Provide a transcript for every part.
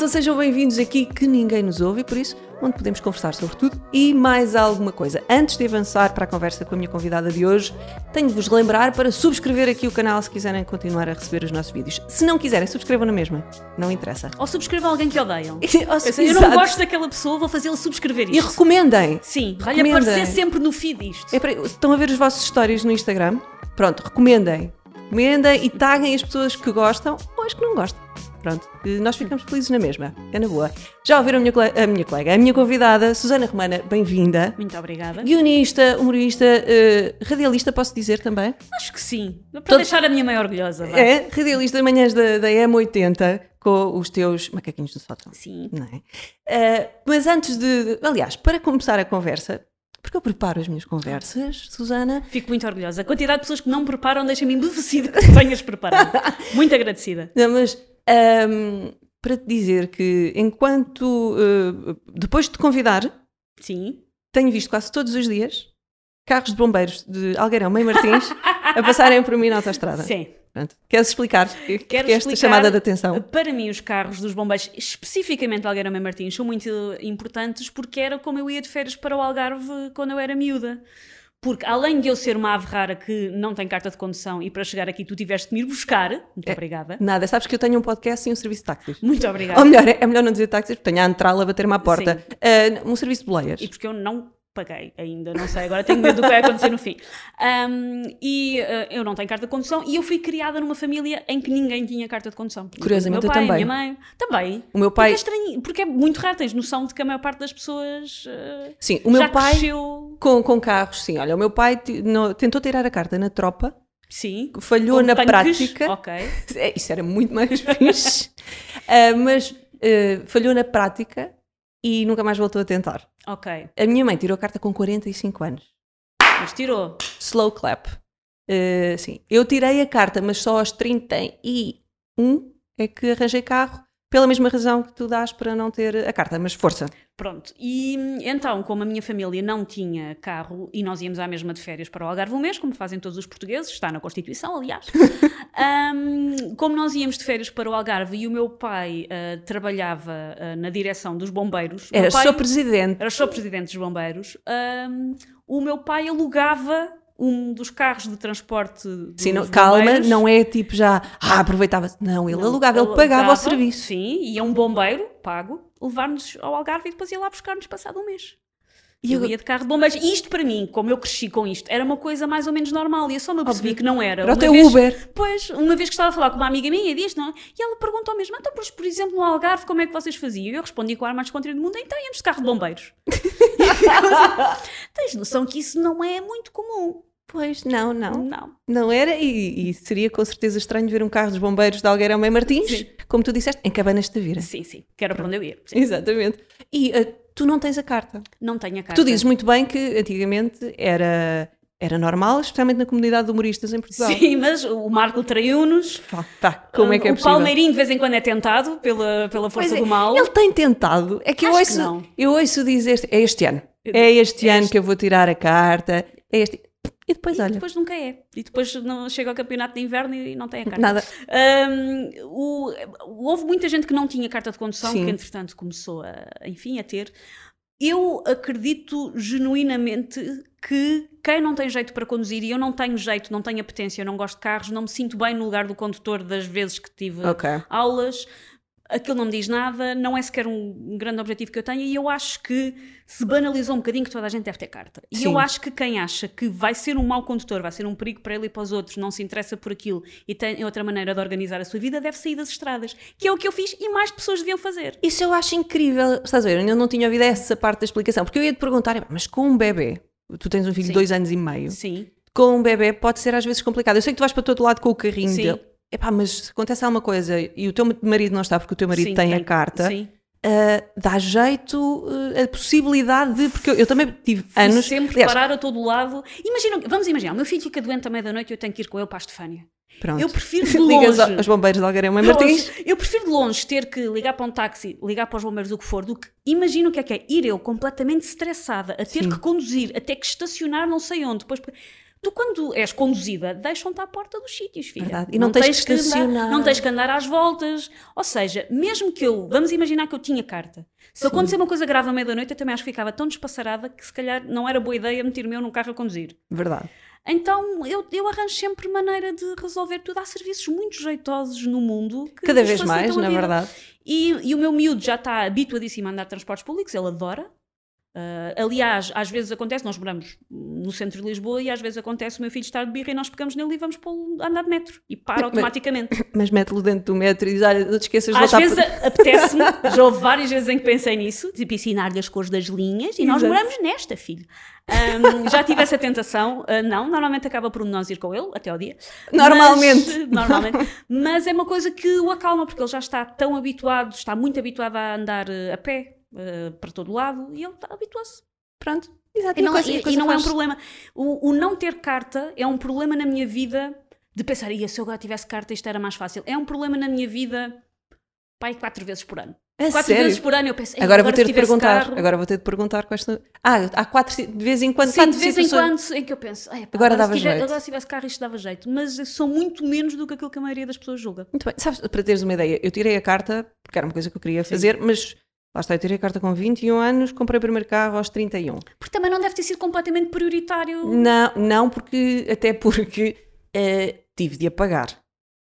malta, sejam bem-vindos aqui que ninguém nos ouve e por isso onde podemos conversar sobre tudo e mais alguma coisa. Antes de avançar para a conversa com a minha convidada de hoje, tenho de vos lembrar para subscrever aqui o canal se quiserem continuar a receber os nossos vídeos. Se não quiserem, subscrevam na mesma, não interessa. Ou subscrevam alguém que odeiam. Eu Eu, não gosto daquela pessoa, vou fazê-lo subscrever E isto. recomendem. Sim, vai aparecer sempre no feed isto. É para- estão a ver os vossos stories no Instagram? Pronto, recomendem. Recomendem e taguem as pessoas que gostam ou as que não gostam. Pronto, nós ficamos felizes na mesma. É na boa. Já ouviram a minha, cole- a minha colega, a minha convidada, Susana Romana, bem-vinda. Muito obrigada. Guionista, humorista, eh, radialista, posso dizer também? Acho que sim. Para Todo- deixar a minha mãe orgulhosa. vá. É, radialista de manhãs da, da M80 com os teus macaquinhos do sótão. Sim. Não é? Eh, mas antes de. Aliás, para começar a conversa, porque eu preparo as minhas conversas, Susana, Fico muito orgulhosa. A quantidade de pessoas que não preparam deixa-me embevecida que tenhas preparado. muito agradecida. Não, mas ahm, para te dizer que enquanto eh, depois de te convidar, Sim. tenho visto quase todos os dias carros de bombeiros de Algueirão, Meio Martins, a passarem por mim na autostrada. Sim. Pronto. Queres explicar que, que Quero é esta explicar- chamada de atenção? Para mim, os carros dos bombeiros, especificamente Algueira Mãe Martins, são muito importantes porque era como eu ia de férias para o Algarve quando eu era miúda. Porque além de eu ser uma ave rara que não tem carta de condução e para chegar aqui tu tiveste de me ir buscar, muito É. obrigada. Nada, sabes que eu tenho um podcast e um serviço de táxis. Muito obrigada. Ou melhor, é melhor não dizer táxis porque tenho a entrar a bater-me à porta. Ah, um serviço de boleias. E porque eu não paguei ainda, não sei, agora tenho medo do que vai acontecer no fim. Ahm, e ah, eu não tenho carta de condução e eu fui criada numa família em que ninguém tinha carta de condução. Curiosamente, o meu eu pai, também. A minha mãe, também. O meu pai, Porque é estranho, porque é muito raro, tens noção de que a maior parte das pessoas ah, sim, o meu pai cresceu. com, com carros, sim. Olha, o meu pai tentou tirar a carta na tropa, Sim. falhou na prática. Ok. É, Isso era muito mais fixe. Ah, mas ah, falhou na prática e nunca mais voltou a tentar. Ok. A minha mãe tirou a carta com 45 anos. Mas tirou. Slow clap. Ah, sim. Eu tirei a carta, mas só aos 31 é que arranjei carro, pela mesma razão que tu dás para não ter a carta. Mas força. Pronto. E então, como a minha família não tinha carro e nós íamos à mesma de férias para o Algarve um mês, como fazem todos os portugueses, está na Constituição, aliás. hum, como nós íamos de férias para o Algarve e o meu pai ah, trabalhava ah, na direção dos bombeiros. Era pai, só presidente. Era só presidente dos bombeiros. hum, o meu pai alugava um dos carros de transporte Sim, não- calma, não é tipo já, ah, aproveitava-se. Não, ele Não, alugava, ele pagava o serviço. Sim, ia um bombeiro, pago, levar-nos ao Algarve e depois ia lá buscar-nos passado um mês. E E eu agora- ia de carro de bombeiros. E isto para mim, como eu cresci com isto, era uma coisa mais ou menos normal. E eu só me percebi Óbvio. que não era. Era o teu vez- Uber. Pois, uma vez que estava a falar com uma amiga minha disto, não é? E ela perguntou mesmo, então, pois, por exemplo, no Algarve, como é que vocês faziam? E eu respondi com o ar mais descontraído do mundo, então íamos de carro de bombeiros. E Tens noção que isso não é muito comum? Pois, não, não. Não. Não era, e, e seria com certeza estranho ver um carro dos bombeiros de Algueirão Meio Martins, Sim. como tu disseste, em Cabanas de Tavira. Sim, sim, que era para onde eu ia. Sim. Exatamente. E ah, tu não tens a carta. Não tenho a carta. Tu dizes muito bem que antigamente era, era normal, especialmente na comunidade de humoristas em Portugal. Sim, mas o Marco traiu-nos. Pá, como é que é o possível? Palmeirinho de vez em quando é tentado pela, pela força é, do mal. Ele tem tentado. É que eu Acho que ouço, não. eu ouço dizer é este ano. É este É ano este. que eu vou tirar a carta. É este. E depois, E olha, depois nunca é. E depois não chega ao campeonato de inverno e não tem a carta. nada. Hum, o- houve muita gente que não tinha carta de condução, Sim. que entretanto começou a, enfim, a ter. Eu acredito genuinamente que quem não tem jeito para conduzir, e eu não tenho jeito, não tenho apetência, eu não gosto de carros, não me sinto bem no lugar do condutor das vezes que tive Ok. aulas, aquilo não me diz nada, não é sequer um, um grande objetivo que eu tenho, e eu acho que se banalizou um bocadinho que toda a gente deve ter carta. E Sim. eu acho que quem acha que vai ser um mau condutor, vai ser um perigo para ele e para os outros, não se interessa por aquilo e tem outra maneira de organizar a sua vida, deve sair das estradas. Que é o que eu fiz e mais pessoas deviam fazer. Isso eu acho incrível. Estás a ver? Eu não tinha ouvido essa parte da explicação. Porque eu ia te perguntar, mas com um bebê, tu tens um filho de Sim. dois anos e meio, Sim. com um bebê pode ser às vezes complicado. Eu sei que tu vais para todo lado com o carrinho Sim. dele. Epá, mas se acontece alguma coisa e o teu marido não está porque o teu marido Sim, tem, a carta, Sim. ah, dá jeito ah, a possibilidade de. Porque eu, eu também tive Fui anos. sempre aliás, parar a todo lado. Imagina, vamos imaginar, o meu filho fica doente à meia-noite e eu tenho que ir com ele para a Estefânia. pronto. Eu prefiro de longe. aos bombeiros de Algarema Martins. Longe. Eu prefiro de longe ter que ligar para um táxi, ligar para os bombeiros, o que for, do que imagino o que é que é ir eu completamente estressada, a ter Sim. que conduzir, a ter que estacionar não sei onde, depois Tu, quando és conduzida, deixam-te à porta dos sítios, filha. Verdade. E não tens que andar, não tens que andar às voltas. Ou seja, mesmo que eu, vamos imaginar que eu tinha carta. Se acontecer uma coisa grave à meia-da-noite, eu também acho que ficava tão despassarada que se calhar não era boa ideia meter-me eu num carro a conduzir. Verdade. Então eu, eu arranjo sempre maneira de resolver tudo. Há serviços muito jeitosos no mundo que Cada vez mais, na vida. verdade. E, e o meu miúdo já está habituadíssimo a andar de transportes públicos, ele adora. Ah, aliás, às vezes acontece, nós moramos no centro de Lisboa e às vezes acontece o meu filho estar de birra e nós pegamos nele e vamos pô-lo a andar de metro e para automaticamente. Mas mete-lo dentro do metro e diz: Olha, não te esqueças de Às vezes por- apetece-me, já houve várias vezes em que pensei nisso, tipo ensinar-lhe as cores das linhas e nós Exato. moramos nesta, filho. Ahm, já tive essa tentação, ah, não, normalmente acaba por um nós ir com ele até ao dia. Normalmente. Mas, normalmente. Mas é uma coisa que o acalma, porque ele já está tão habituado, está muito habituado a andar eh, a pé eh, para todo lado e ele está- habituou-se. Pronto. Exato. E não, coisa- e- e não é um faz- problema. O, o não ter carta é um problema na minha vida de pensar, "Ia, se eu agora tivesse carta isto era mais fácil. É um problema na minha vida, pai, quatro vezes por ano. Quatro sério? vezes por ano eu penso, "Ei, Agora vou ter de perguntar. carro-" Agora vou ter de perguntar quais são. Ah, há quatro de vez em quando. Sim, de vez em quando em que eu penso, "Ei, pá, Agora se dava tiver- jeito." agora se tivesse carro isto dava jeito. Mas sou muito menos do que aquilo que a maioria das pessoas julga. Muito bem. Sabes, para teres uma ideia, eu tirei a carta, porque era uma coisa que eu queria fazer, mas lá está, eu tirei a carta com 21 anos, comprei o primeiro carro aos 31. Porque também não deve ter sido completamente prioritário. Não, não porque, até porque eh, tive de a pagar.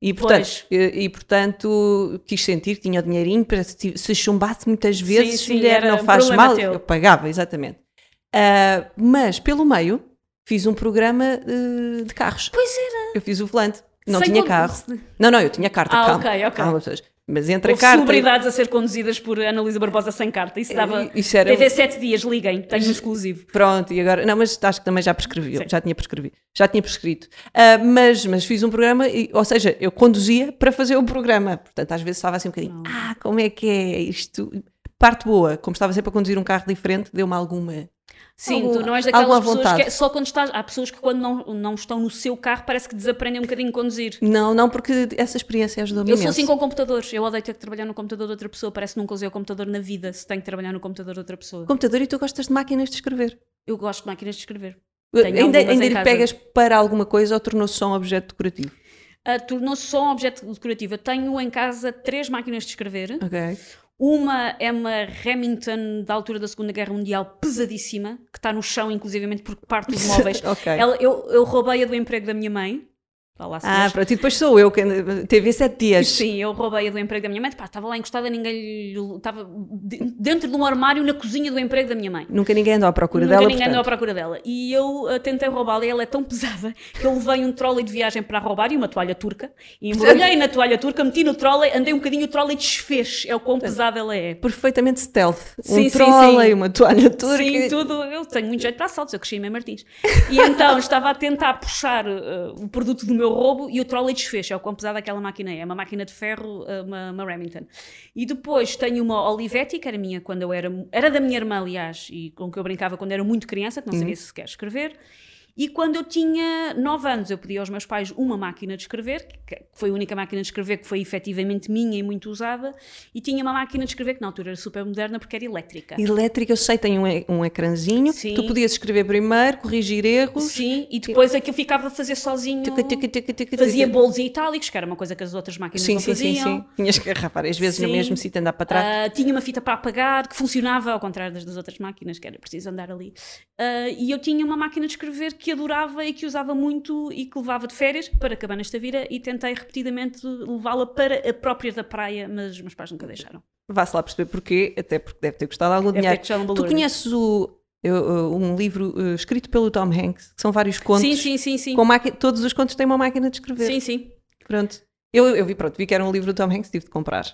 E portanto, e, e, portanto quis sentir que tinha o dinheirinho para se, se chumbasse muitas vezes, sim, mulher, não faz mal, teu. eu pagava, exatamente. Ah, mas pelo meio fiz um programa eh, de carros. Pois era. Eu fiz o volante. Não Sem tinha carro. Não, não, eu tinha carta, Ah, calma. ok, ok. calma, pessoas. Mas entre a Houve carta. e- celebridades a ser conduzidas por Ana Luísa Barbosa sem carta. Isso dava. Eh, Isso era- 7 dias, liguem, tenho um exclusivo. Pronto, e agora. Não, mas acho que também já prescrevi, já tinha prescrevido, já tinha prescrito. Ah, mas, mas fiz um programa, e- ou seja, eu conduzia para fazer o programa. Portanto, às vezes estava assim um bocadinho, ah, como é que é isto? Parte boa, como estava sempre a conduzir um carro diferente, deu-me alguma. Sim, Algum- tu não és daquelas alguma pessoas vontade. que é- só quando estás. Há pessoas que quando não, não estão no seu carro parece que desaprendem um bocadinho a conduzir. Não, não, porque essa experiência ajudou-me Eu imenso. sou assim com computadores. Eu odeio ter que trabalhar no computador de outra pessoa. Parece que nunca usei o computador na vida se tenho que trabalhar no computador de outra pessoa. Computador e tu gostas de máquinas de escrever. Eu gosto de máquinas de escrever. Tenho ainda ainda lhe pegas para alguma coisa ou tornou-se só um objeto decorativo? Ah, Tornou-se só um objeto decorativo. Eu tenho em casa três máquinas de escrever. Ok. Uma é uma Remington da altura da Segunda Guerra Mundial pesadíssima, que está no chão, inclusivamente, porque parte dos móveis. Ok. Ela- eu, eu roubei-a do emprego da minha mãe. Lá, Ah, senhores. pronto, e depois sou eu que teve sete dias. Sim, eu roubei-a do emprego da minha mãe. Pá, estava lá encostada, ninguém estava de- dentro de um armário na cozinha do emprego da minha mãe. Nunca ninguém andou à procura Nunca dela. ninguém andou à portanto. procura dela. E eu ah, tentei roubá-la e ela é tão pesada que eu levei um trolley de viagem para roubar e uma toalha turca. E embrulhei na toalha turca, meti no trolley, andei um bocadinho, o trolley desfez. É o quão pesada ela é. Perfeitamente stealth. Sim, um sim, trolley, sim. uma toalha turca. Sim, tudo. Eu tenho muito jeito para assaltos, eu cresci em Martins. E então estava a tentar puxar uh, o produto do meu roubo e o trolley desfez. É o quão pesada aquela máquina é. É uma máquina de ferro, uh, uma, uma Remington. E depois tenho uma Olivetti, que era minha quando eu era. Era da minha irmã, aliás, e com que eu brincava quando era muito criança, que não sabia sequer escrever. E quando eu tinha 9 anos, eu pedi aos meus pais uma máquina de escrever, que foi a única máquina de escrever que foi efetivamente minha e muito usada, e tinha uma máquina de escrever que na altura era super moderna porque era elétrica. Elétrica, eu sei, tem um, um ecrãzinho. Sim. Tu podias escrever primeiro, corrigir erros. Sim, e depois aquilo ficava a fazer sozinho. Tuca, tuca, tuca, Fazia bolos e itálicos, que era uma coisa que as outras máquinas Sim, não sim, sim, faziam. sim. Tinhas que agarrar várias vezes no Sim. mesmo sítio, andar para trás. Ah, tinha uma fita para apagar que funcionava, ao contrário das, das outras máquinas, que era preciso andar ali. Ah, e eu tinha uma máquina de escrever que adorava e que usava muito e que levava de férias para Cabanas da Vira e tentei repetidamente levá-la para a própria da praia, mas os meus pais nunca deixaram. Vá-se lá perceber porquê, até porque deve ter custado algum Deve dinheiro. um Tu balúrdio. conheces o, eu, um livro eh, escrito pelo Tom Hanks, que são vários contos. Sim, sim, sim, sim. Com máquina, todos os contos têm uma máquina de escrever. Sim, sim. Pronto. Eu, eu vi, pronto, vi que era um livro do Tom Hanks, tive de comprar.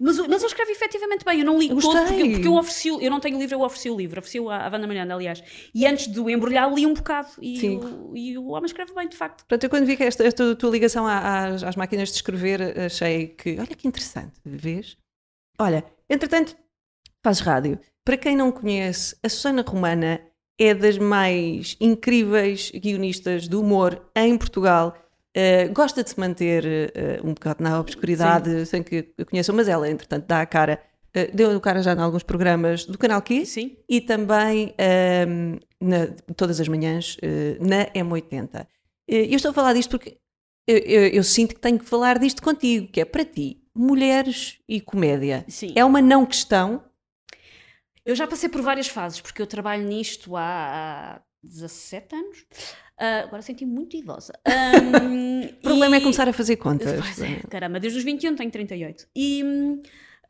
Mas, mas eu escrevi efetivamente bem, eu não li todo, porque, porque eu ofereci, eu não tenho o livro, eu ofereci o livro, ofereci à, à Wanda Miranda, aliás. E antes de o embrulhar, li um bocado. E, o, e o homem escreve bem, de facto. Portanto, eu quando vi que esta, esta tua ligação às, às máquinas de escrever, achei que, olha que interessante, vês? Olha, entretanto, fazes rádio. Para quem não conhece, a Susana Romana é das mais incríveis guionistas do humor em Portugal. Uh, gosta de se manter uh, um bocado na obscuridade, sem que eu conheça, mas ela, entretanto, dá a cara eh, deu cara já em alguns programas do Canal Kiss Sim. e também ehm, na- todas as manhãs eh, na M80. Eh, Eu estou a falar disto porque eu, eu- eu sinto que tenho que falar disto contigo, que é para ti, mulheres e comédia. Sim. É uma não questão? Eu já passei por várias fases, porque eu trabalho nisto há, há 17 anos. Ah, agora senti muito idosa. Ahm, O problema e- é começar a fazer contas. Pois é, caramba, desde os 21 tenho 38. E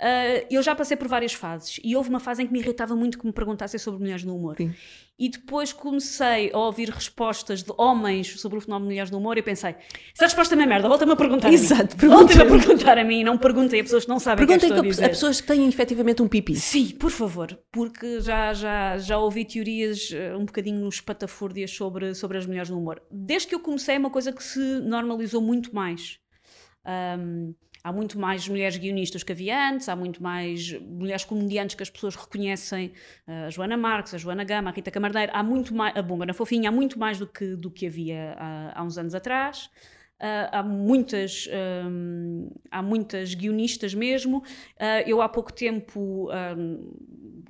ah, eu já passei por várias fases. E houve uma fase em que me irritava muito que me perguntassem sobre mulheres no humor. Sim. E depois comecei a ouvir respostas de homens sobre o fenómeno de mulheres no humor e pensei: essa resposta é uma merda, volta-me a perguntar. a Exato. Volta-me a perguntar a mim, não perguntem a pessoas que não sabem o que é Perguntem a a, dizer. a pessoas que têm efetivamente um pipi. Sim, por favor, porque já, já, já ouvi teorias eh, um bocadinho espatafúrdias sobre, sobre as mulheres no humor. Desde que eu comecei, é uma coisa que se normalizou muito mais. Ahm, há muito mais mulheres guionistas que havia antes, há muito mais mulheres comediantes que as pessoas reconhecem, eh, a Joana Marques, a Joana Gama, a Rita Camarneiro, há muito mais, a Bomba na Fofinha, há muito mais do que, do que havia há, há uns anos atrás. Ah, há muitas hum, há muitas guionistas mesmo Ah, eu há pouco tempo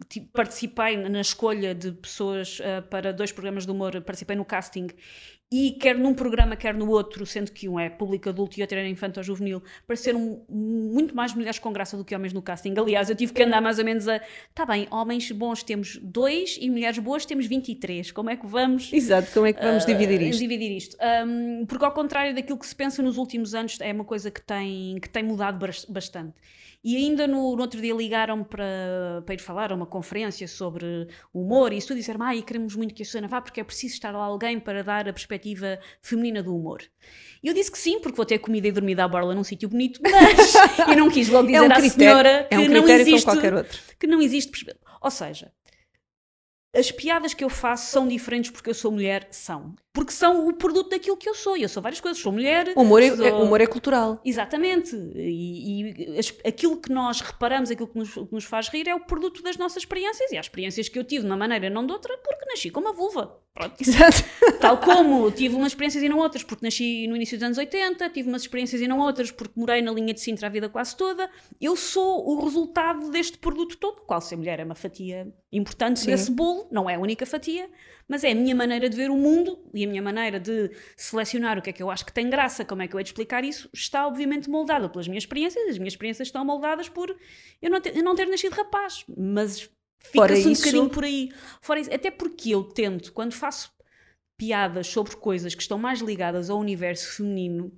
ti- participei na escolha de pessoas ah, para dois programas de humor participei no casting e quer num programa, quer no outro, sendo que um é público adulto e outro era infanto ou juvenil, pareceram muito mais mulheres com graça do que homens no casting. Aliás, eu tive que andar mais ou menos a. Tá bem, homens bons temos dois e mulheres boas temos 23. Como é que vamos Exato, como é que vamos dividir Uh, isto? dividir isto. Um, porque ao contrário daquilo que se pensa nos últimos anos, é uma coisa que tem, que tem mudado bas- bastante. E ainda no, no outro dia ligaram para, para ir falar a uma conferência sobre humor e isso tudo, e disseram, ah, e queremos muito que a Susana vá porque é preciso estar lá alguém para dar a perspectiva feminina do humor. E eu disse que sim, porque vou ter comida e dormida à borla num sítio bonito, mas eu não quis logo dizer É um à critério, senhora que é um não existe qualquer outro. que não existe. Ou seja, as piadas que eu faço são diferentes porque eu sou mulher? São. Porque são o produto daquilo que eu sou. E eu sou várias coisas. Sou mulher. O humor é, sou- é- humor é cultural. Exatamente. E, e as- aquilo que nós reparamos, aquilo que nos, que nos faz rir é o produto das nossas experiências. E há experiências que eu tive de uma maneira, não de outra, porque nasci com uma vulva. Pronto. Exato. Tal como tive umas experiências e não outras, porque nasci no início dos anos 80, tive umas experiências e não outras, porque morei na linha de Sintra a vida quase toda. Eu sou o resultado deste produto todo, qual ser mulher é uma fatia importante Sim. desse bolo, não é a única fatia, mas é a minha maneira de ver o mundo e a minha maneira de selecionar o que é que eu acho que tem graça, como é que eu hei de explicar isso, está obviamente moldada pelas minhas experiências, as minhas experiências estão moldadas por eu não ter, eu não ter nascido rapaz, mas fica-se um bocadinho por aí. Fora isso, até porque eu tento, quando faço piadas sobre coisas que estão mais ligadas ao universo feminino,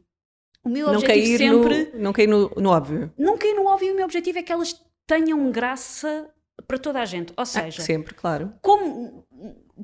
o meu Não objetivo sempre. no, não cair no, no óbvio. Não cair no óbvio, o meu objetivo é que elas tenham graça para toda a gente. Ou Ah, seja, sempre, claro. como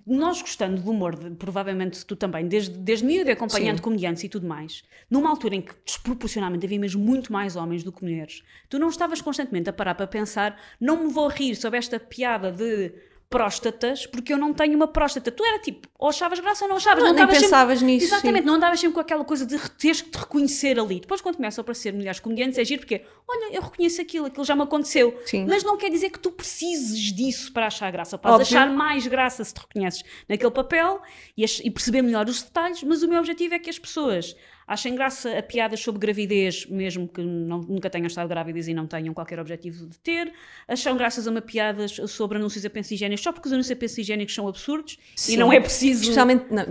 nós gostando do humor, de- provavelmente tu também, desde, desde miúdo acompanhando Sim. comediantes e tudo mais, numa altura em que desproporcionalmente havia mesmo muito mais homens do que mulheres, tu não estavas constantemente a parar para pensar, não me vou rir sobre esta piada de próstatas, porque eu não tenho uma próstata. Tu era tipo, ou achavas graça ou não achavas. Não, nem estavas sempre- pensavas nisso, Exatamente, sim. não andavas sempre com aquela coisa de teres que te reconhecer ali. Depois, quando começam a aparecer mulheres comediantes, é giro porque, olha, eu reconheço aquilo, aquilo já me aconteceu. Sim. Mas não quer dizer que tu precises disso para achar graça. Podes achar mais graça se te reconheces naquele papel e, e perceber melhor os detalhes, mas o meu objetivo é que as pessoas achem graça a piadas sobre gravidez, mesmo que não- nunca tenham estado grávidas e não tenham qualquer objetivo de ter, acham graças a uma piadas sobre anúncios a pensos higiênicos só porque os anúncios a pensos higiênicos são absurdos Sim. e não é preciso Especialmente não,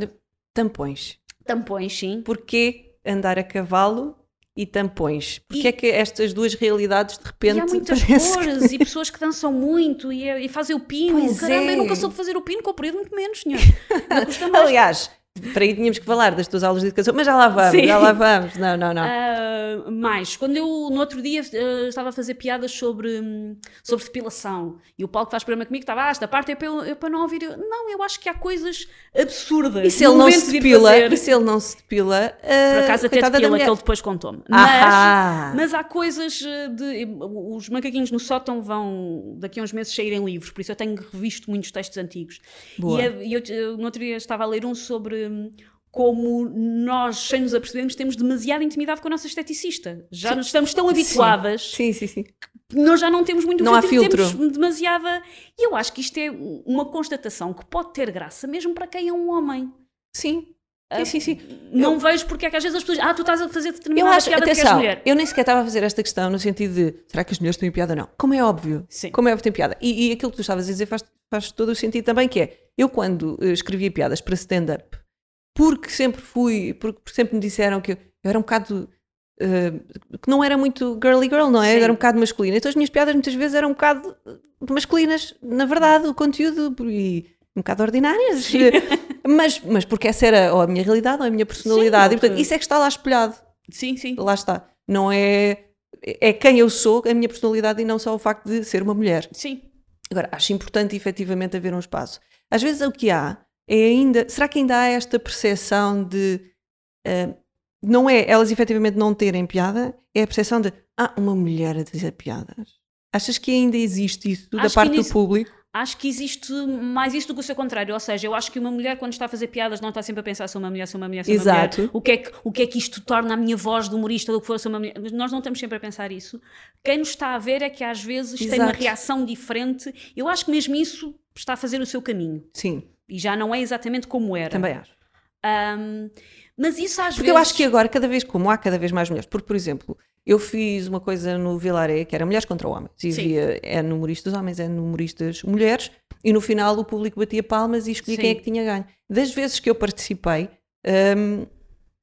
tampões. tampões, sim. Porquê andar a cavalo e tampões? Porquê E- é que estas duas realidades de repente E há muitas parece que- cores e pessoas que dançam muito e, e fazem o pino. Pois Caramba, é. eu nunca soube fazer o pino com o período, muito menos, senhor. Aliás, para aí tínhamos que falar das tuas aulas de educação, mas já lá vamos, Sim. já lá vamos. Não, não, não. Ah, mais, quando eu no outro dia ah, estava a fazer piadas sobre, hum, sobre depilação e o Paulo que faz programa comigo estava, ah, esta parte é para, eu, é para não ouvir. Eu, não, eu acho que há coisas absurdas. e se ele não se de depila, fazer. e se ele não se depila, Por acaso até depila, que ele depois contou-me. Mas, mas há coisas de. Os macaquinhos no sótão vão daqui a uns meses saírem livros, por isso eu tenho revisto muitos textos antigos. Boa. E é- e eu, eu no outro dia estava a ler um sobre. Como nós, sem nos apercebermos, temos demasiada intimidade com a nossa esteticista. Já nos estamos tão habituadas Sim, sim, sim. que nós já não temos muito Não há filtro, filtro. Temos demasiada. E eu acho que isto é uma constatação que pode ter graça mesmo para quem é um homem. Sim. Sim, sim, sim. Não vejo porque é que às vezes as pessoas. Ah, tu estás a fazer Eu determinada acho, piada atenção, mulher. eu nem sequer estava a fazer esta questão no sentido de será que as mulheres têm piada ou não? Como é óbvio. Sim. Como é óbvio que tem piada. E, e aquilo que tu estavas a dizer faz, faz todo o sentido também, que é, eu quando eh, escrevia piadas para stand-up, porque sempre fui, porque sempre me disseram que eu, eu era um bocado, eh, que não era muito girly girl, não é? Sim. Era um bocado masculina. Então as minhas piadas muitas vezes eram um bocado masculinas, na verdade, o conteúdo, e um bocado ordinárias. mas, mas porque essa era ou a minha realidade ou a minha personalidade. Sim, e, portanto, isso é que está lá espelhado Sim, sim. lá está. Não é. É quem eu sou, a minha personalidade e não só o facto de ser uma mulher. Sim. Agora, acho importante efetivamente haver um espaço. Às vezes o que há é ainda. Será que ainda há esta percepção de. eh, não é elas efetivamente não terem piada, é a percepção de. Ah, uma mulher a dizer piadas. Achas que ainda existe isso da Acho que parte do público? Acho que existe mais isso do que o seu contrário. Ou seja, eu acho que uma mulher, quando está a fazer piadas, não está sempre a pensar sou uma mulher, sou uma mulher, sou uma Exato. mulher. O que, é que, o que é que isto torna a minha voz de humorista do que for, sou uma mulher. Nós não estamos sempre a pensar isso. Quem nos está a ver é que às vezes tem uma Exato. reação diferente. Eu acho que mesmo isso está a fazer o seu caminho. Sim, E já não é exatamente como era. também acho. Ahm, mas isso às Porque vezes. eu acho que agora, cada vez, como há cada vez mais mulheres, porque, por exemplo, eu fiz uma coisa no Vilaré que era Mulheres contra Homens, e Sim. havia é humoristas homens, é humoristas mulheres, e no final o público batia palmas e escolhia Sim. quem é que tinha ganho. Das vezes que eu participei, hum,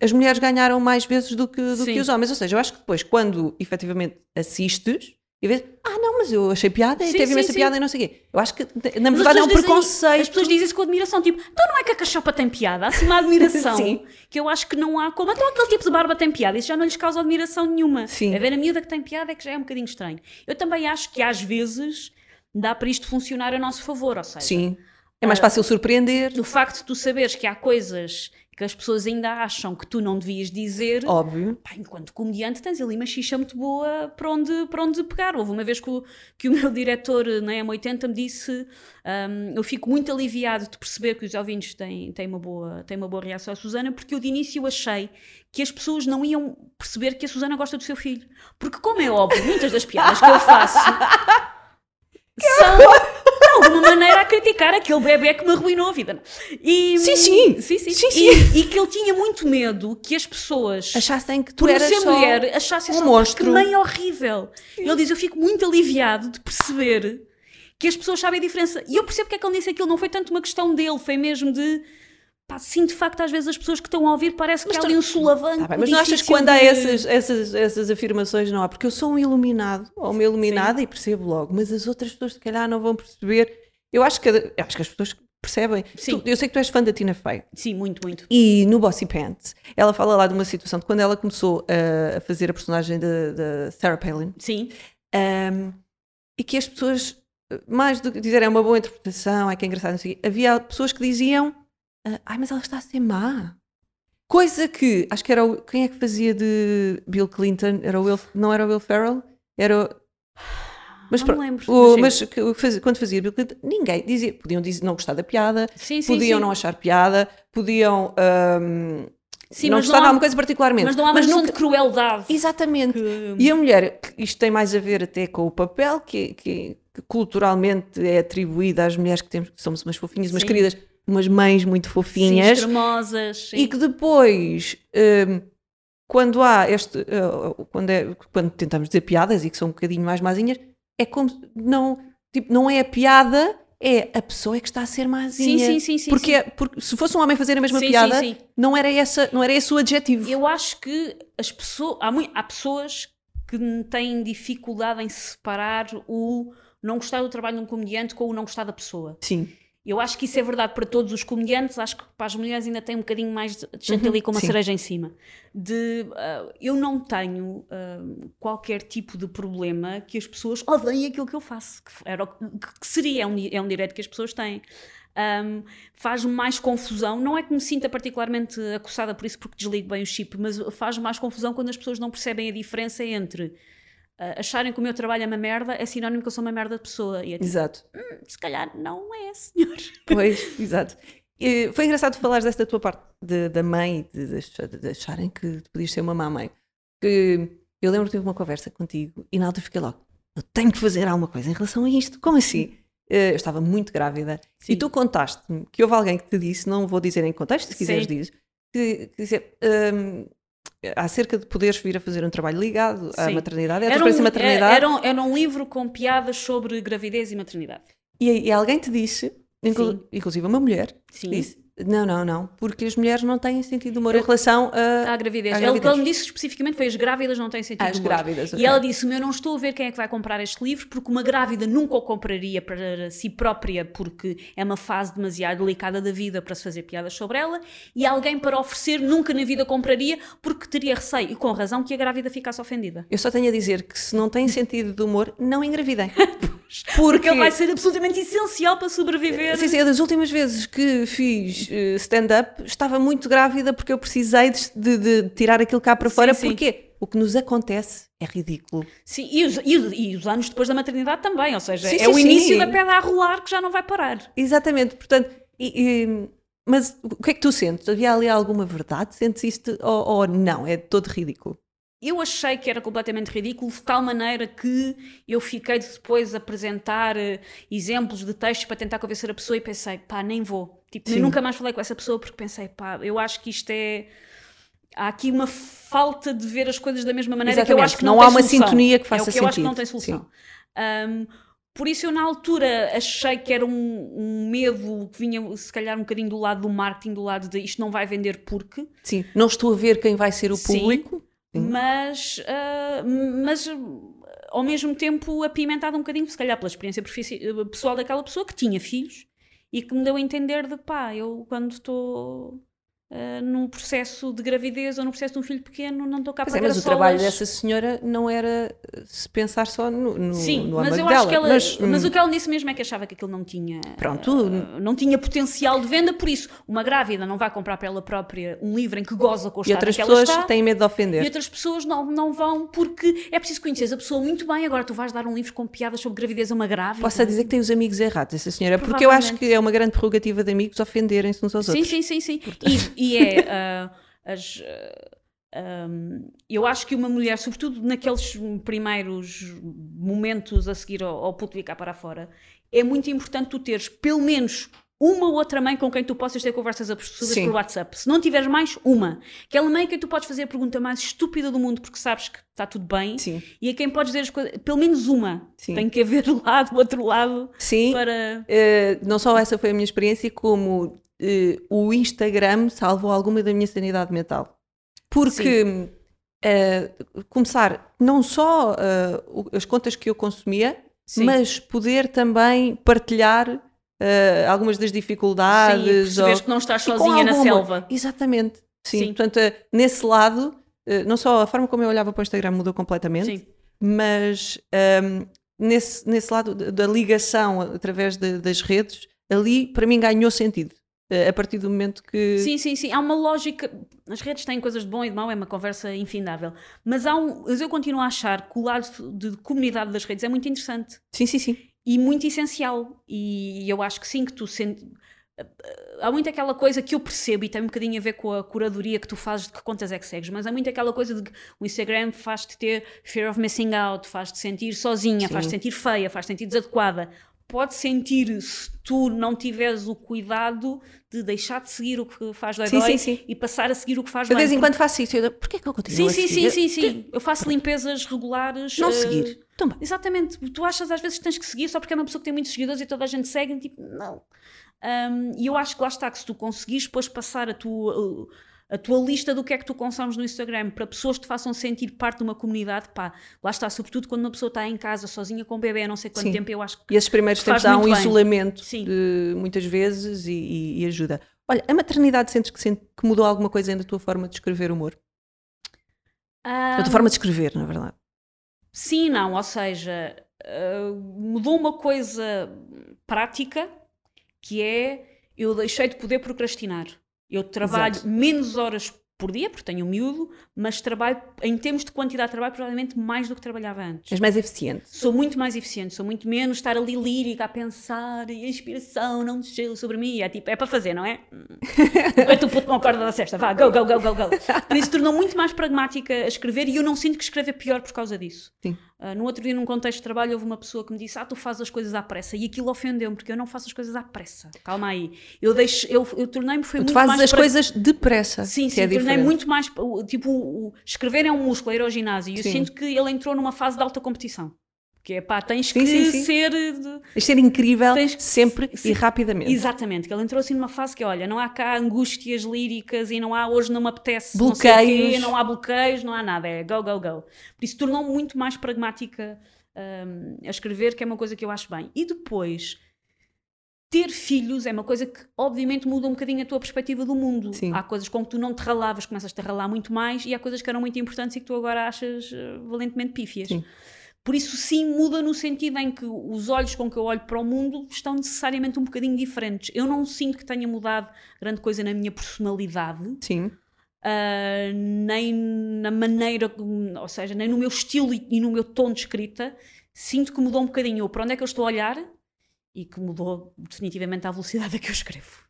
as mulheres ganharam mais vezes do que, do que os homens. Ou seja, eu acho que depois, quando efetivamente assistes, e vês, ah, não, mas eu achei piada e Sim, teve sim, imensa sim. piada e não sei o quê. Eu acho que, na verdade, é um dizem- preconceito. As pessoas dizem isso com admiração, tipo, então não é que a cachopa tem piada, há assim uma admiração Sim. que eu acho que não há como. Então aquele tipo de barba tem piada, isso já não lhes causa admiração nenhuma. Sim. É ver a miúda que tem piada é que já é um bocadinho estranho. Eu também acho que às vezes dá para isto funcionar a nosso favor, ou seja, Sim. É mais fácil surpreender, do facto de tu saberes que há coisas que as pessoas ainda acham que tu não devias dizer. óbvio. Pá, enquanto comediante tens ali uma xixa muito boa para onde, para onde pegar. Houve uma vez que o, que o meu diretor na M80 me disse hum, eu fico muito aliviado de perceber que os ouvintes têm, têm, uma boa, têm uma boa reação à Susana porque eu de início achei que as pessoas não iam perceber que a Susana gosta do seu filho. Porque como é óbvio, muitas das piadas que eu faço são de alguma maneira a criticar aquele bebê que me arruinou a vida. E, Sim, sim. sim, sim. Sim, E, e que ele tinha muito medo que as pessoas Achassem que tu eras ser só mulher, achasse um essa monstro. que mãe horrível. Ele diz: Eu fico muito aliviado de perceber que as pessoas sabem a diferença. E eu percebo porque é que ele disse aquilo. Não foi tanto uma questão dele, foi mesmo de. Pá, sim, de facto, às vezes as pesas que estão a ouvir parece que Mas há tu- ali um solavanco. Tá bem, mas não achas que quando há de- essas, essas, essas afirmações não há? Porque eu sou um iluminado, ou uma iluminada e percebo logo, mas as outras pessoas se calhar não vão perceber. Eu acho que, eu acho que as pessoas percebem. Sim. Tu- eu sei que tu és fã da Tina Fey. Sim, muito, muito. E no Bossy Pants, ela fala lá de uma situação de quando ela começou a, a fazer a personagem da Sarah Palin Sim, um, e que as pessoas, mais do que dizer é uma boa interpretação, é que é engraçado, não sei havia pessoas que diziam ah, ai, mas ela está a ser má. Coisa que, acho que era o, quem é que fazia de Bill Clinton? Era o Will, não era o Will Ferrell? Era o, mas não pronto, me lembro. o- mas mas que- quando fazia Bill Clinton, ninguém dizia, podiam dizer, não gostar da piada, sim, sim, podiam sim. não achar piada, podiam ahm, Sim, não mas gostar não de alguma coisa particularmente. Mas não há noção nunca- de crueldade. Exatamente. que- E a mulher, isto tem mais a ver até com o papel que, que- que culturalmente é atribuído às mulheres que temos, que somos umas fofinhas, umas Sim. queridas, umas mães muito Sim, fofinhas, extremosas. sim. e que depois, hum, quando há este, uh, quando, é- quando tentamos dizer piadas e que são um bocadinho mais mazinhas, é como se- não, tipo, não é a piada, é a pessoa é que está a ser Sim, mazinha. sim, sim, sim. porque, sim. é- porque se fosse um homem fazer a mesma Sim, sim, piada, sim. Não, era essa, não era esse o adjetivo. Eu acho que as pessoas. Há, há pessoas que têm dificuldade em separar o não gostar do trabalho de um comediante com o não gostar da pessoa. Sim. Eu acho que isso é verdade para todos os comediantes, acho que para as mulheres ainda tem um bocadinho mais de gente Uhum, ali com uma sim. cereja em cima. De, ah, eu não tenho ah, qualquer tipo de problema que as pessoas odeiem aquilo que eu faço, que, era, que seria, é um, é um direito que as pessoas têm. Ahm, faz-me mais confusão, não é que me sinta particularmente acossada por isso porque desligo bem o chip, mas faz-me mais confusão quando as pessoas não percebem a diferença entre acharem que o meu trabalho é uma merda é sinónimo que eu sou uma merda de pessoa. E é tipo, Exato. se calhar não é, senhor. Pois, exato. E foi engraçado falar desta tua parte de- da mãe, de, de de acharem que tu podias ser uma má mãe. Que eu lembro que tive uma conversa contigo e na altura fiquei logo, eu tenho que fazer alguma coisa em relação a isto. Como assim? Eh, Eu estava muito grávida Sim. e tu contaste-me que houve alguém que te disse, não vou dizer em contexto, se quiseres dizer, que, quer dizer, hum, acerca de poderes vir a fazer um trabalho ligado à Sim. maternidade, à tua Era experiência um, maternidade, era, um, era um livro com piadas sobre gravidez e maternidade. e, e alguém te disse, inclu- inclusive uma mulher, Sim. disse, não, não, não, porque as mulheres não têm sentido de humor em relação a... À gravidez. À Ele- gravidez. ele me disse especificamente foi as grávidas não têm sentido Às de humor. grávidas, E ok. ela disse-me: Eu não estou a ver quem é que vai comprar este livro, porque uma grávida nunca o compraria para si própria, porque é uma fase demasiado delicada da vida para se fazer piadas sobre ela, e alguém para oferecer nunca na vida compraria, porque teria receio, e com razão, que a grávida ficasse ofendida. Eu só tenho a dizer que se não têm sentido de humor, não engravidem. Porque ele vai ser absolutamente essencial para sobreviver. Sim, sim, é das últimas vezes que fiz eh, stand-up, estava muito grávida porque eu precisei de, de- de tirar aquilo cá para Sim, fora. sim. Porque o que nos acontece é ridículo. Sim, e os, e os- e os anos depois da maternidade também, ou seja, Sim, é o início da pedra a rolar que já não vai parar. Exatamente, portanto, e- e- mas o que é que tu sentes? Havia ali alguma verdade? Sentes isto ou, ou não? É todo ridículo. Eu achei que era completamente ridículo, de tal maneira que eu fiquei de depois a apresentar eh, exemplos de textos para tentar convencer a pessoa e pensei, pá, nem vou. Tipo, eu nunca mais falei com essa pessoa porque pensei, pá, eu acho que isto é. Há aqui uma falta de ver as coisas da mesma maneira que eu Exatamente, acho que não não, há uma solução. sintonia que É faça o que eu acho que não sentido. tem solução. Ahm, por isso eu na altura achei que era um, um medo que vinha se calhar um bocadinho do lado do marketing, do lado de isto não vai vender porque, Sim, não estou a ver quem vai ser o público. Sim. mas, ah, mas ao mesmo tempo apimentado um bocadinho, se calhar pela experiência pessoal daquela pessoa que tinha filhos e que me deu a entender de pá, eu quando estou ah, num processo de gravidez ou num processo de um filho pequeno não estou cá Pois para é, mas o trabalho solas. dessa senhora não era eh, se pensar só no, no, Sim, no mas eu dela. acho que ela. Mas, Mas, hum, o que ela disse mesmo é que achava que aquilo não tinha. Pronto. ah, não tinha potencial de venda, por isso, uma grávida não vai comprar para ela própria um livro em que goza com o E outras que pessoas está. têm medo de ofender. E outras pessoas não, não vão porque é preciso conhecer a pessoa muito bem. Agora tu vais dar um livro com piadas sobre gravidez a uma grávida. Posso dizer que tem os amigos errados, essa senhora, porque eu acho que é uma grande prerrogativa de amigos ofenderem-se uns aos Sim, outros. sim, sim, sim. E, e é ah, as. ah, um, eu acho que uma mulher, sobretudo naqueles primeiros momentos a seguir ao, ao publicar para fora, é muito importante tu teres pelo menos uma ou outra mãe com quem tu possas ter conversas absurdas Sim. por WhatsApp. Se não tiveres mais, uma. Aquela mãe a quem tu podes fazer a pergunta mais estúpida do mundo porque sabes que está tudo bem Sim. e a quem podes dizer as coisas. Pelo menos uma. Sim. Tem que haver lá do outro lado Sim, para. eh, não só essa foi a minha experiência, como eh, o Instagram salvou alguma da minha sanidade mental. Porque eh, começar não só o- as contas que eu consumia, Sim. mas poder também partilhar algumas das Sim, dificuldades. perceberes ou- que não estás sozinha na selva. Exatamente. Sim, Sim. portanto, nesse lado, não só a forma como eu olhava para o Instagram mudou completamente, Sim. mas ehm, nesse, nesse lado da da ligação através de- das redes, ali para mim ganhou sentido. Eh, a partir do momento que. Sim, sim, sim. Há uma lógica. As redes têm coisas de bom e de mau, é uma conversa infindável. Mas, há um, mas eu continuo a achar que o lado de comunidade das redes é muito interessante sim, sim. sim. e muito essencial. E eu acho que sim, que tu sentes. Há muito aquela coisa que eu percebo e tem um bocadinho a ver com a curadoria que tu fazes de que contas é que segues, mas há muito aquela coisa de que o Instagram faz-te ter fear of missing out, faz-te sentir sozinha, faz-te sentir feia, faz-te sentir desadequada. Pode sentir se tu não tiveres o cuidado de deixar de seguir o que faz dói, Sim, dói sim, sim. e passar a seguir o que faz De bem. vez em quando faço isso. Eu, Porquê que eu continuo Sim, a sim, seguir? sim, sim, sim. Eu faço limpezas regulares. Não eh, seguir. Exatamente. Tu achas às vezes que tens que seguir só porque é uma pessoa que tem muitos seguidores e toda a gente segue, tipo, não. Um, e eu acho que lá está, que se tu conseguires depois passar a tua, a tua lista do que é que tu consomes no Instagram para pessoas que te façam sentir parte de uma comunidade, pá, lá está, sobretudo quando uma pessoa está em casa sozinha com um bebê há não sei quanto Sim. tempo, eu acho que E esses primeiros tempos há um bem. isolamento de- muitas vezes e, e- ajuda. Olha, a maternidade sentes que, sente- que mudou alguma coisa na tua forma de escrever humor? Ah, Na tua forma de escrever, na verdade. Sim, não, ou seja, ah, mudou uma coisa prática que é eu deixei de poder procrastinar. Eu trabalho Exato. menos horas por dia, porque tenho um miúdo, mas trabalho, em termos de quantidade de trabalho, provavelmente mais do que trabalhava antes. És mais eficiente. Sou muito mais eficiente, sou muito menos estar ali lírica a pensar e a inspiração não desceu sobre mim. É tipo, é para fazer, não é? É tu puto com a corda da cesta, vá, go, go, go, go, go. Por isso tornou muito mais pragmática a escrever e eu não sinto que escrever pior por causa disso. Sim. Uh, no outro dia, num contexto de trabalho, houve uma pessoa que me disse: Ah, tu fazes as coisas à pressa. E aquilo ofendeu-me, porque eu não faço as coisas à pressa. Calma aí. Eu, deixo, eu, eu tornei-me. Foi Tu muito fazes mais as pra- coisas depressa. Sim, sim, é tornei muito mais. Tipo, o, escrever é um músculo, ir ao ginásio. E eu Sim. sinto que ele entrou numa fase de alta competição. Que é pá, tens Sim, que sim, sim. ser. de- Tens ser incrível Tens que- sempre e rapidamente. Exatamente, que ele entrou assim numa fase que, olha, não há cá angústias líricas e não há hoje não me apetece não sei o quê, Bloqueios. não há bloqueios, não há nada, é go, go, go. Por isso tornou muito mais pragmática hum, a escrever, que é uma coisa que eu acho bem. E depois, ter filhos é uma coisa que obviamente muda um bocadinho a tua perspectiva do mundo. Sim. Há coisas com que tu não te ralavas, começas-te a ralar muito mais, e há coisas que eram muito importantes e que tu agora achas eh, valentemente pífias. Sim. Por isso, sim, muda no sentido em que os olhos com que eu olho para o mundo estão necessariamente um bocadinho diferentes. Eu não sinto que tenha mudado grande coisa na minha personalidade, Sim. ah, nem na maneira, ou seja, nem no meu estilo e, no meu tom de escrita. Sinto que mudou um bocadinho para onde é que eu estou a olhar e que mudou definitivamente a velocidade a que eu escrevo.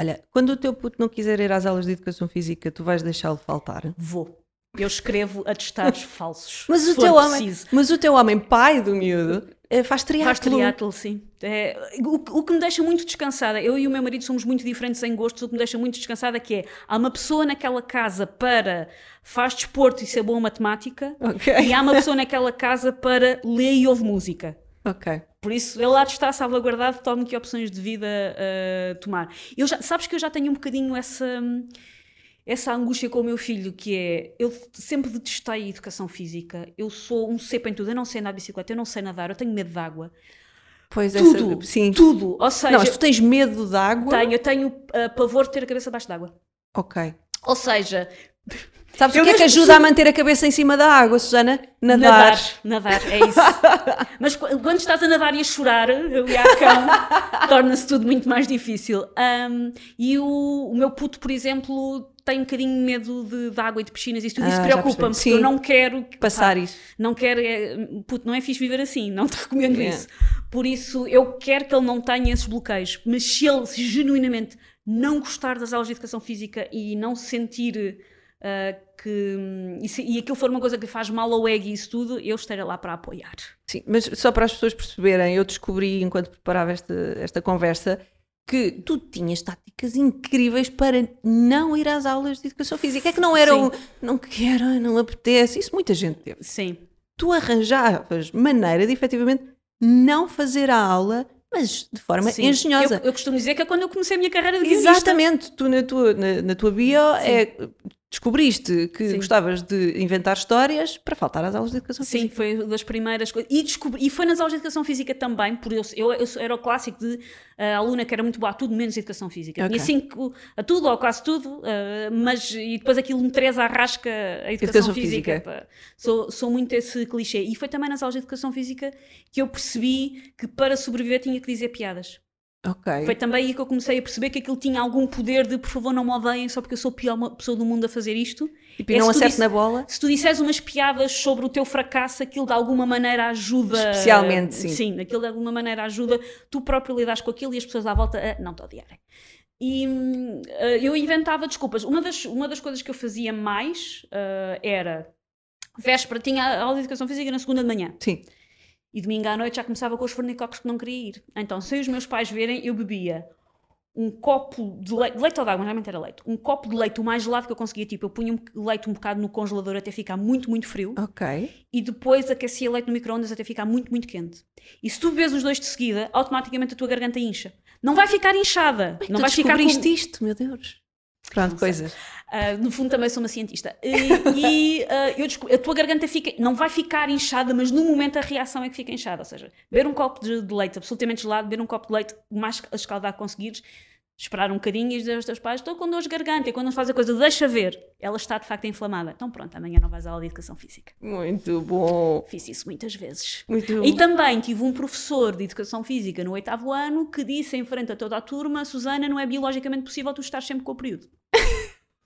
Olha, quando o teu puto não quiser ir às aulas de educação física, tu vais deixá-lo faltar. Vou. Eu escrevo atestados falsos. Mas o, teu homem, mas o teu homem, pai do miúdo, eh, faz triatlo. Faz triatlo, sim. É, o, que- o que me deixa muito descansada, eu e o meu marido somos muito diferentes em gostos, o que me deixa muito descansada que é, há uma pessoa naquela casa para faz desporto e ser boa em matemática, Ok. e há uma pessoa naquela casa para ler e ouve música. Ok. Por isso, ele lá está salvaguardado, tome que opções de vida uh, tomar. Eu já, sabes que eu já tenho um bocadinho essa, essa angústia com o meu filho, que é, eu sempre detestei a educação física, eu sou um cepo em tudo, eu não sei andar de bicicleta, eu não sei nadar, eu tenho medo de água. Pois Tudo, essa, sim. tudo. Ou seja, Não, mas tu tens medo de água? tenho, eu tenho uh, pavor de ter a cabeça abaixo d'água. Ok. Ou seja, Sabes Eu o que é que ajuda a manter a cabeça em cima da água, Susana? Nadar. nadar, nadar, é isso. Mas qu- quando estás a nadar e a chorar, eu e a cão, torna-se tudo muito mais difícil. Um, e o, o meu puto, por exemplo, tem um bocadinho medo de, de água e de piscinas, isso tudo isso Ah, preocupa-me, porque eu Sim. não quero que- Passar pá, isso. Não quero, é, puto, não é fixe viver assim, não te recomendo É. isso. Por isso, eu quero que ele não tenha esses bloqueios, mas se ele se genuinamente não gostar das aulas de educação física e não sentir ah, que. E, se, e aquilo for uma coisa que lhe faz mal ao ego e isso tudo, eu estarei lá para apoiar. Sim, mas só para as pessoas perceberem, eu descobri enquanto preparava esta, esta conversa que tu tinhas táticas incríveis para não ir às aulas de educação física. É que não era Sim. um, não quero, não apetece. Isso muita gente teve. Sim. Tu arranjavas maneira de efetivamente não fazer a aula, mas de forma Sim. engenhosa. Eu, eu costumo dizer que é quando eu comecei a minha carreira de guionista. Exatamente, tu na tua, na, na tua bio é, descobriste que Sim. gostavas de inventar histórias para faltar às aulas de educação Sim, física. foi das primeiras coisas. E, descobri, e foi nas aulas de educação física também, por eu, eu, eu era o clássico de ah, aluna que era muito boa a tudo menos educação física. Ok. Tinha cinco a tudo ou quase tudo, ah, mas e depois aquilo me três à rasca a educação, Educação física. física. Sou, sou muito esse clichê. E foi também nas aulas de educação física que eu percebi que para sobreviver tinha que dizer piadas. Ok. Foi também aí que eu comecei a perceber que aquilo tinha algum poder de por favor não me odeiem só porque eu sou a pior pessoa do mundo a fazer isto. E É não disse- na bola. Se tu disseres umas piadas sobre o teu fracasso, aquilo de alguma maneira ajuda. Especialmente, sim. Sim, aquilo de alguma maneira ajuda. Tu próprio lidas com aquilo e as pessoas à volta a não te odiarem. E eh, eu inventava desculpas. Uma das, uma das coisas que eu fazia mais eh, era véspera, tinha aula de educação física na segunda de manhã. Sim. E domingo à noite já começava com os fornicocos que não queria ir. Então, sem os meus pais verem, eu bebia um copo de leite, leite ou de água, geralmente era leite, um copo de leite o mais gelado que eu conseguia, tipo, eu punha um leite um bocado no congelador até ficar muito, muito frio Ok. e depois aquecia leite no micro-ondas até ficar muito, muito quente. E se tu bebes os dois de seguida, automaticamente a tua garganta incha. Não vai ficar inchada, Bem, não tu vais ficar com... isto, meu Deus. Pronto, coisas. Ah, no fundo também sou uma cientista. E, e, ah, eu desco- a tua garganta fica, não vai ficar inchada, mas no momento a reação é que fica inchada. Ou seja, beber um copo de, de leite absolutamente gelado, beber um copo de leite o mais escaldado que conseguires, esperar um bocadinho e dizer aos teus pais: estou com dor de garganta. E quando eles fazem a coisa, deixa ver, ela está de facto inflamada. Então pronto, amanhã não vais à aula de educação física. Muito bom. Fiz isso muitas vezes. Muito E também tive um professor de educação física no oitavo ano que disse em frente a toda a turma: Susana, não é biologicamente possível tu estar sempre com o período.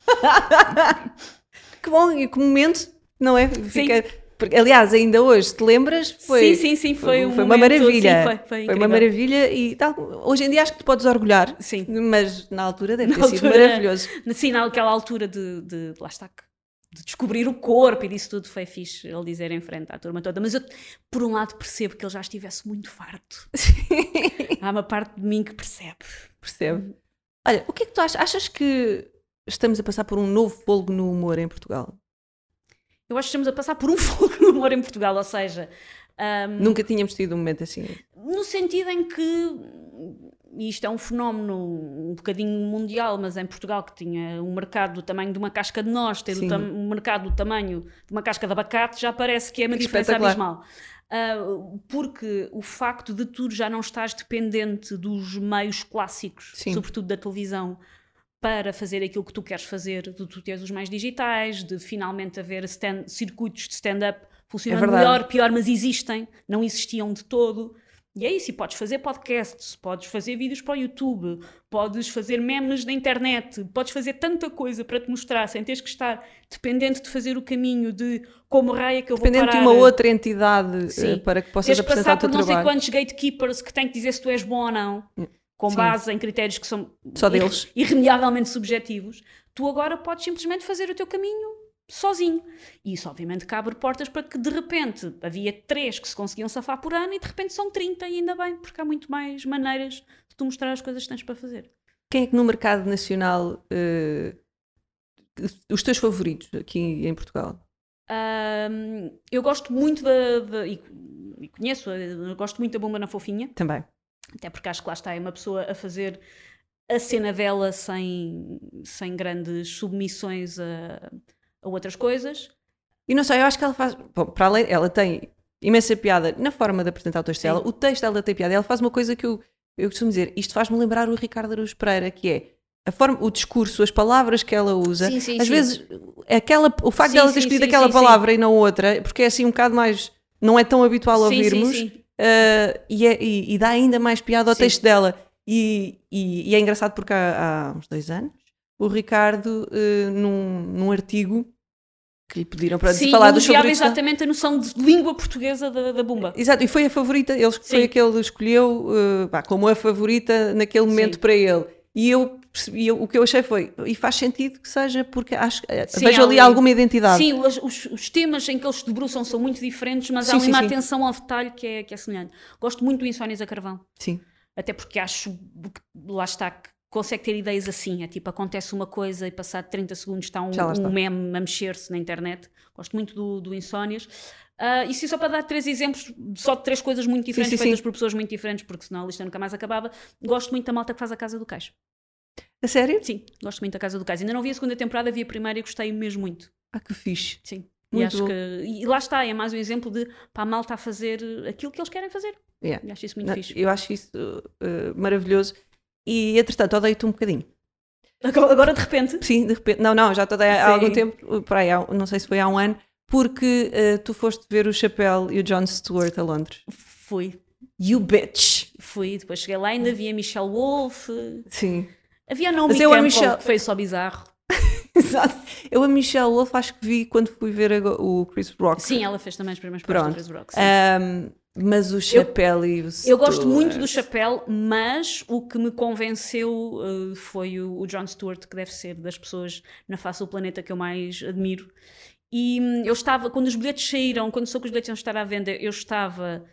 Que bom, e que momento, não é? Fica... porque, aliás, ainda hoje, te lembras? Foi, sim, sim, sim, foi, um foi uma maravilha. Sim, foi, foi, Foi uma maravilha e tal. Hoje em dia acho que te podes orgulhar, Sim. mas na altura deve Na ter sido altura- maravilhoso. Sim, naquela altura de, de lá está, de descobrir o corpo e disso tudo foi fixe ele dizer em frente à turma toda. Mas eu, por um lado, percebo que ele já estivesse muito farto. Há uma parte de mim que percebe. Percebe? Olha, o que é que tu achas? Achas que estamos a passar por um novo fogo no humor em Portugal? Eu acho que estamos a passar por um fogo no humor em Portugal, ou seja. Um, Nunca tínhamos tido um momento assim. No sentido em que e isto é um fenómeno um bocadinho mundial, mas em Portugal que tinha um mercado do tamanho de uma casca de nós, ter um mercado do tamanho de uma casca de abacate, já parece que é uma diferença abismal. Uh, porque o facto de tu já não estás dependente dos meios clássicos, Sim. sobretudo da televisão, para fazer aquilo que tu queres fazer, de tu teres os mais digitais, de finalmente haver stand, circuitos de stand-up funcionando é melhor, pior, mas existem, não existiam de todo. E é isso, e podes fazer podcasts, podes fazer vídeos para o YouTube, podes fazer memes na internet, podes fazer tanta coisa para te mostrar sem teres que estar dependente de fazer o caminho de como raia que eu vou Dependente de uma outra entidade Sim. para que possas Tens apresentar o teu trabalho. passar por não sei quantos gatekeepers que têm que dizer se tu és bom ou não, com Sim. base em critérios que são Só deles. irremediavelmente subjetivos. Tu agora podes simplesmente fazer o teu caminho sozinho. E isso, obviamente, que abre portas para que de repente havia três que se conseguiam safar por ano e de repente são 30, e ainda bem, porque há muito mais maneiras de tu mostrar as coisas que tens para fazer. Quem é que no mercado nacional uh, os teus favoritos aqui em Portugal? Um, eu gosto muito da. e, e, conheço, eu gosto muito da Bomba na Fofinha. Também. Até porque acho que lá está, é uma pessoa a fazer a cena dela sem, sem grandes submissões a a outras coisas. E não sei, eu acho que ela faz. Bom, para além, ela tem imensa piada na forma de apresentar o texto dela, o texto dela tem piada, ela faz uma coisa que eu, eu costumo dizer, isto faz-me lembrar o Ricardo Araújo Pereira, que é a forma, o discurso, as palavras que ela usa, sim, sim, às sim. vezes aquela, o facto de ela ter escolhido aquela palavra e não outra, porque é assim um bocado mais, não é tão habitual ouvirmos, uh, e, é, e, e, dá ainda mais piada ao texto dela. E, e, é engraçado porque há, há, uns dois anos o Ricardo, uh, num, num artigo, que lhe pediram para Sim, falar dos favoritos. exatamente a noção de língua portuguesa da, da Bumba. Exato, e foi a favorita, ele foi a que ele escolheu uh, pá, como a favorita naquele momento Sim. para ele. E eu percebi, eu, o que eu achei foi, e faz sentido que seja, porque acho, eh, sim, vejo ali, ali alguma identidade. Sim, os, os, os, temas em que eles debruçam são muito diferentes, mas sim, há ali uma atenção ao detalhe que é, que é semelhante. Gosto muito do Insónias a Carvão. Sim. Até porque acho, lá está, que consegue ter ideias assim. É tipo, acontece uma coisa e passado 30 segundos está um, um meme a mexer-se na internet. Gosto muito do, do Insónias. Uh, e sim, só para dar três exemplos, só de três coisas muito diferentes, sim, sim, feitas sim. por pessoas muito diferentes, porque senão a lista nunca mais acabava. Gosto muito da malta que faz a Casa do Cais. A sério? Sim, gosto muito da Casa do Cais. Ainda não vi a segunda temporada, vi a primeira e gostei mesmo muito. Ah, que fixe. Sim. Muito e, acho que, e lá está, é mais um exemplo de para a malta a fazer aquilo que eles querem fazer. Yeah. E acho isso muito não, fixe. Eu acho isso uh, maravilhoso e entretanto odeio-te um bocadinho. Agora de repente? Sim, de repente. Não, não, já estou há algum tempo, por aí, não sei se foi há um ano, porque uh, tu foste ver o Chapéu e o John Stewart a Londres. Fui. You bitch! Fui, depois cheguei lá ainda havia Michelle Wolf. Sim. Havia Naomi Campbell, Michelle... que foi só bizarro. Exato. Eu a Michelle Wolf acho que vi quando fui ver a, o Chris Rock. Sim, ela fez também as primeiras partes do Chris Rock. Um, mas o chapéu e o Eu gosto muito do chapéu, mas o que me convenceu uh, foi o, o, John Stewart, que deve ser das pessoas na face do planeta que eu mais admiro. E hum, eu estava, quando os bilhetes saíram, quando soube que os bilhetes iam estar à venda, eu estava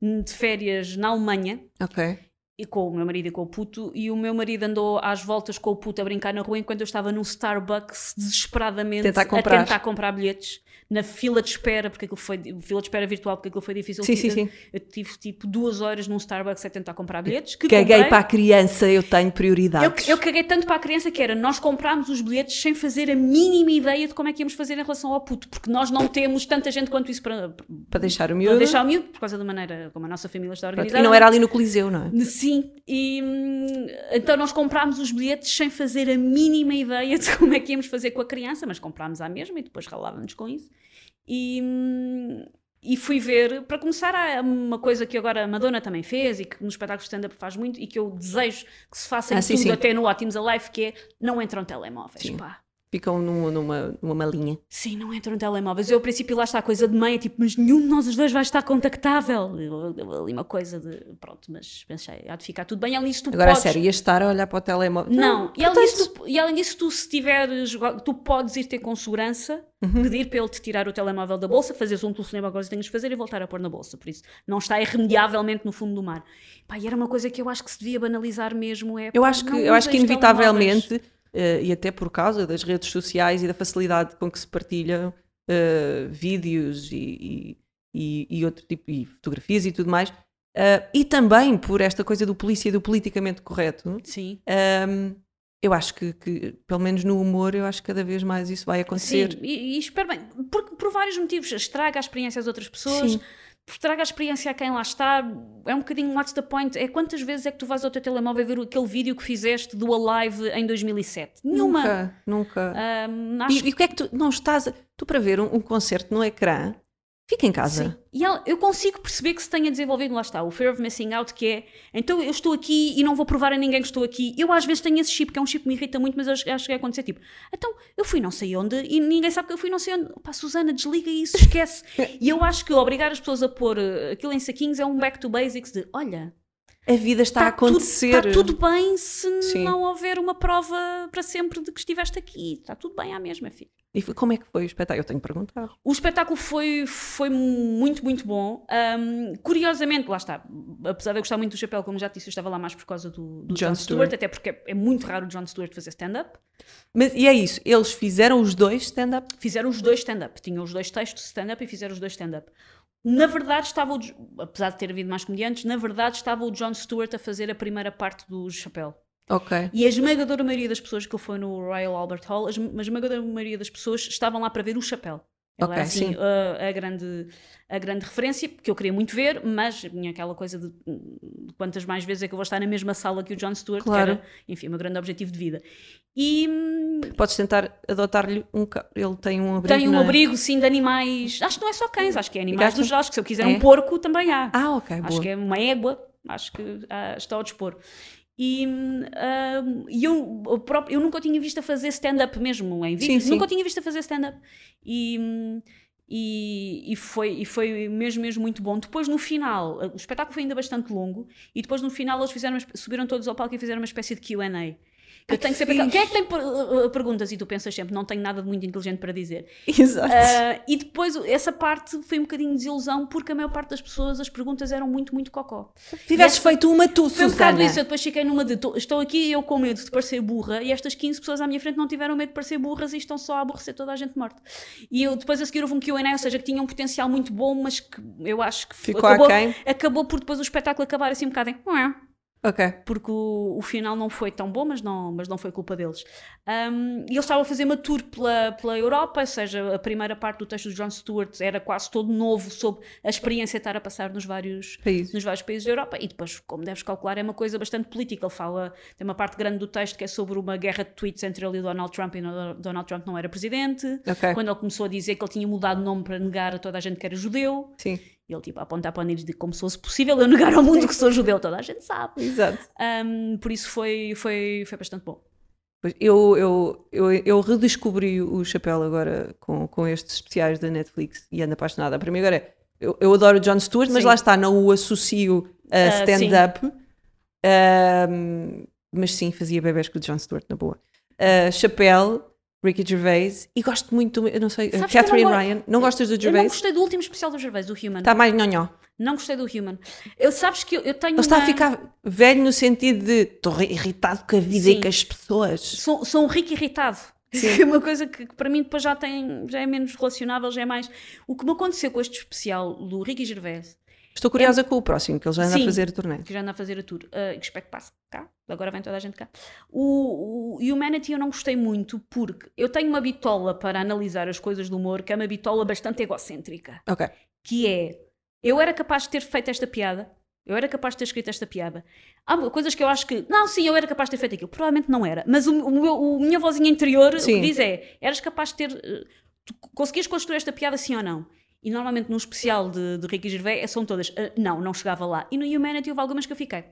de férias na Alemanha. Ok. E com o meu marido e com o puto, e o meu marido andou às voltas com o puto a brincar na rua enquanto eu estava num Starbucks desesperadamente tentar a tentar comprar bilhetes na fila de espera, porque aquilo foi fila de espera virtual, porque aquilo foi difícil. Sim, sim, sim. Eu tive tipo duas horas num Starbucks a tentar comprar bilhetes. Que caguei comprei. para a criança, eu tenho prioridade. Eu, eu, caguei tanto para a criança que era nós comprámos os bilhetes sem fazer a mínima ideia de como é que íamos fazer em relação ao puto, porque nós não temos tanta gente quanto isso para, para deixar o miúdo. Para deixar o miúdo, por causa da maneira como a nossa família está organizada. E não era ali no Coliseu, não é? Sim, e então nós comprámos os bilhetes sem fazer a mínima ideia de como é que íamos fazer com a criança, mas comprámos à mesma e depois ralávamos com isso. E, e fui ver, para começar, há uma coisa que agora a Madonna também fez e que nos espetáculos de stand-up faz muito e que eu desejo que se faça ah, sim, tudo, sim. até no Ótimos Alive, que é não entram telemóveis, sim. pá ficam numa, numa, numa malinha. Sim, não entram telemóveis. Eu, ao princípio, lá está a coisa de mãe, é tipo, mas nenhum de nós os dois vai estar contactável. Ali uma coisa de. Pronto, mas pensei, há de ficar tudo bem. Além disso, tu Agora, podes. sério, ias estar a olhar para o telemóvel? Não, e, além disso, tu, e além disso, tu se tiveres, tu podes ir ter com segurança, pedir para ele te tirar o telemóvel da bolsa, fazeres um telefonema, agora que tenhas de fazer e voltar a pôr na bolsa. Por isso, não está irremediavelmente no fundo do mar. Pá, e era uma coisa que eu acho que se devia banalizar mesmo. É, Eu acho que, não eu acho que useis telemóveis. Eh, e até por causa das redes sociais e da facilidade com que se partilham eh, vídeos e, e, e- outro tipo, e fotografias e tudo mais, eh, e também por esta coisa do polícia e do politicamente correto, Sim. ehm, eu acho que, que, pelo menos no humor, eu acho que cada vez mais isso vai acontecer. Sim, e, e espero bem, por, por vários motivos, estraga a experiência às outras pessoas, Sim. Estraga a experiência a quem lá está, é um bocadinho what's the point, é quantas vezes é que tu vais ao teu telemóvel ver aquele vídeo que fizeste do Alive em 2007? Nenhuma. Nunca, nunca. Acho E, e o que é que tu não estás. a- tu para ver um, um concerto no ecrã, fica em casa. Sim. E ela- eu consigo perceber que se tenha desenvolvido, lá está, o fear of missing out, que é então eu estou aqui e não vou provar a ninguém que estou aqui. Eu às vezes tenho esse chip, que é um chip que me irrita muito, mas acho acho que vai acontecer tipo, então eu fui não sei onde e ninguém sabe que eu fui não sei onde. Pá, Susana, desliga isso, esquece. e eu acho que obrigar as pessoas a pôr eh, aquilo em saquinhos é um back to basics de olha, A vida está a está tudo, acontecer. está tudo bem se Sim. não houver uma prova para sempre de que estiveste aqui. Está tudo bem à mesma, filho. E como é que foi o espetáculo? Eu tenho que perguntar. O espetáculo foi, foi muito, muito bom. Um, curiosamente, lá está, apesar de eu gostar muito do chapéu, como já disse, eu estava lá mais por causa do, do Jon Jon Stewart. Stewart, até porque é, é muito raro o Jon Stewart fazer stand-up. Mas, e é isso, eles fizeram os dois stand-up? Fizeram os dois stand-up, tinham os dois textos de stand-up e fizeram os dois stand-up. Na verdade, estava o, apesar de ter havido mais comediantes, na verdade estava o Jon Stewart a fazer a primeira parte do chapéu. Ok. E a esmagadora maioria das pessoas que ele foi no Royal Albert Hall, a esm- a esmagadora maioria das pessoas estavam lá para ver o chapéu. Ela Ok, era assim sim. a, a grande, a grande referência, que eu queria muito ver, mas tinha aquela coisa de, de quantas mais vezes é que eu vou estar na mesma sala que o Jon Stewart, Claro. que era, enfim, o meu grande objetivo de vida. E hum, Podes tentar adotar-lhe um. Ele tem um abrigo. tem um é? abrigo, sim, de animais. Acho que não é só cães, acho que é animais dos acho que se eu quiser É? um porco também há. Ah, ok, Acho boa. que é uma égua, acho que ah, está ao dispor. E ah, e eu, eu próprio- eu nunca tinha visto a fazer stand-up mesmo em vídeos, sim. nunca o tinha visto a fazer stand-up. E, hum, e, e foi, e foi mesmo, mesmo muito bom. Depois, no final, o espetáculo foi ainda bastante longo, e depois, no final, eles fizeram, subiram todos ao palco e fizeram uma espécie de QA. Eu que tenho sempre. Quem é que tem per- uh, perguntas e tu pensas sempre, não tenho nada de muito inteligente para dizer. Exato. Ah, e depois essa parte foi um bocadinho de desilusão porque a maior parte das pessoas as perguntas eram muito, muito cocó. Tivesses feito uma tu, Foi um bocado Susana. isso, eu depois fiquei numa de "Tô- estou aqui eu com medo de parecer burra e estas 15 pessoas à minha frente não tiveram medo de parecer burras e estão só a aborrecer toda a gente morta. E eu depois a seguir houve um Q&A, ou seja, que tinha um potencial muito bom, mas que eu acho que Ficou acabou, aquém? acabou por depois o espetáculo acabar assim um bocado em Porque o, o final não foi tão bom, mas não, mas não foi culpa deles. Um, e eles estavam a fazer uma tour pela, pela Europa, ou seja, a primeira parte do texto do Jon Stewart era quase todo novo sobre a experiência de estar a passar nos vários, Países. nos vários países da Europa. E depois, como deves calcular, é uma coisa bastante política. Ele fala, tem uma parte grande do texto que é sobre uma guerra de tweets entre ele e Donald Trump, e Donald Trump não era presidente. Ok. Quando ele começou a dizer que ele tinha mudado o nome para negar a toda a gente que era judeu. Sim. E ele, tipo, a apontar para o nariz de como se fosse possível eu negar ao mundo que sou judeu, toda a gente sabe. Exato. Um, por isso foi, foi, foi bastante bom. Eu, eu, eu, eu redescobri o chapéu agora com, com estes especiais da Netflix e ando apaixonada. Para mim agora é. Eu, eu adoro o Jon Stewart, mas Sim. lá está, não o associo a Ah, stand-up. Ahm, mas sim, fazia bebés com o Jon Stewart, na boa. Uh, Chapéu, Ricky Gervais, e gosto muito, eu não sei, Sabes Catherine não Ryan. Não gostas do Eu não Gervais? gostei do último especial do Gervais, do Human. Está mais nhonhó. Não gostei do Human. Eu sabes que eu, eu tenho Ele está a uma- ficar velho no sentido de estou irritado com a vida Sim. e com as pessoas. Sou, sou um rico irritado. Sim. É uma coisa que, que para mim depois já, tem, já é menos relacionável, já é mais. O que me aconteceu com este especial do Ricky Gervais, Estou curiosa com o próximo, que ele já anda a Sim. fazer turnê. que já anda a fazer a tour, uh, espero que passe cá, agora vem toda a gente cá. O, o Humanity eu não gostei muito porque eu tenho uma bitola para analisar as coisas do humor, que é uma bitola bastante egocêntrica. Ok. que é eu era capaz de ter feito esta piada, eu era capaz de ter escrito esta piada. Há coisas que eu acho que, não, sim, eu era capaz de ter feito aquilo, provavelmente não era, mas o, o o minha vozinha interior o que diz é: eras capaz de ter, eh, tu conseguias construir esta piada sim ou não? E normalmente no especial de, de Ricky Gervais é- são todas, "Ah, não, não chegava lá. E no Humanity houve algumas que eu fiquei.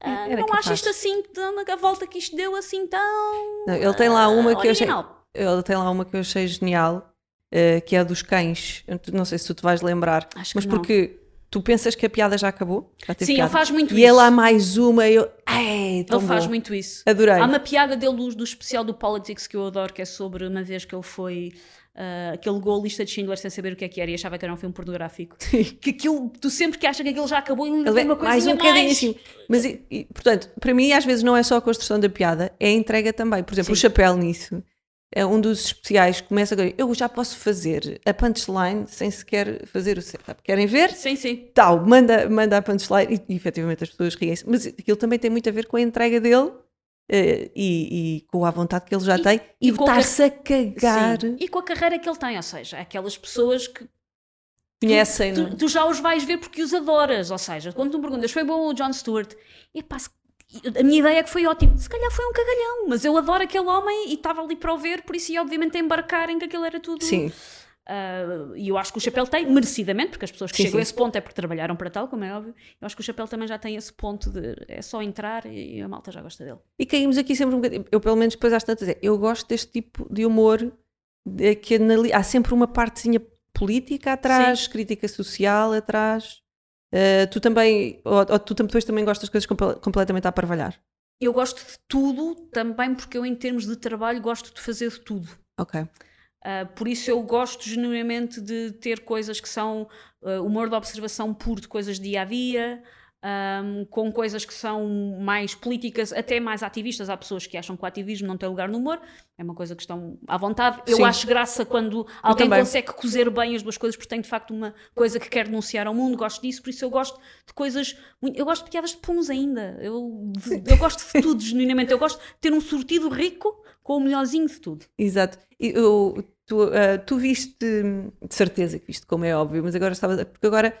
"Ah, não capaz. acho isto assim, tão- a volta que isto deu assim tão. Não, ele tem lá uma ah, que eu achei. original." ele tem lá uma que eu achei genial, uh, que é a dos cães. Não sei se tu te vais lembrar, Acho que mas porque tu pensas que a piada já acabou? Já Sim, ele piada. faz muito E isso. ele há mais uma, eu. Ai, tão Ele faz muito isso. Adorei. Há uma piada dele do, do especial do Politics que eu adoro, que é sobre uma vez que ele foi. Uh, que ele ligou a lista de Schindler sem saber o que é que era e achava que era um filme pornográfico. que aquilo, tu sempre que achas que aquilo já acabou, ele ainda tem é uma mais coisinha um bocadinho mais. assim. Mas, e- e, portanto, para mim, às vezes não é só a construção da piada, é a entrega também. Por exemplo, o Sim. chapéu nisso. É um dos especiais que começa a eu já posso fazer a punchline sem sequer fazer o setup. Querem ver? Sim, sim. Tal, manda, manda a punchline e, e efetivamente as pessoas riem-se. Mas aquilo também tem muito a ver com a entrega dele eh, e, e com a vontade que ele já E- tem e, e a estar-se a cagar. Sim. E com a carreira que ele tem, ou seja, aquelas pessoas que Conhecem, não é? tu, tu já os vais ver porque os adoras. Ou seja, quando tu me perguntas, foi bom o John Stewart? Epá, se- a minha ideia é que foi ótimo. Se calhar foi um cagalhão, mas eu adoro aquele homem e estava ali para o ver, por isso ia obviamente embarcar em que aquilo era tudo. Sim, Ah, e eu acho que o Chapéu tem, merecidamente, porque as pessoas que Sim, chegam a sim. esse ponto é porque trabalharam para tal, como é óbvio. Eu acho que o Chapéu também já tem esse ponto de é só entrar e a malta já gosta dele. E caímos aqui sempre um bocadinho. Eu, pelo menos, depois às tantas, é, eu gosto deste tipo de humor de que há sempre uma partezinha política atrás, crítica social atrás. Uh, tu também, ou, ou tu depois também gostas de coisas comple- completamente a parvalhar. Eu gosto de tudo também porque eu, em termos de trabalho, gosto de fazer de tudo. Ok. Uh, por isso eu gosto genuinamente de ter coisas que são uh, humor de observação puro de coisas dia a dia, um, com coisas que são mais políticas, até mais ativistas. Há pessoas que acham que o ativismo não tem lugar no humor, é uma coisa que estão à vontade. Eu Sim. acho graça quando alguém consegue cozer bem as duas coisas, porque tem de facto uma coisa que quer denunciar ao mundo, gosto disso, por isso eu gosto de coisas. Eu gosto de piadas de puns ainda. Eu, eu gosto de tudo, genuinamente. Eu gosto de ter um sortido rico com o melhorzinho de tudo. Exato. Eu- tu, uh, tu viste, de certeza que viste, como é óbvio, mas agora estava. Porque agora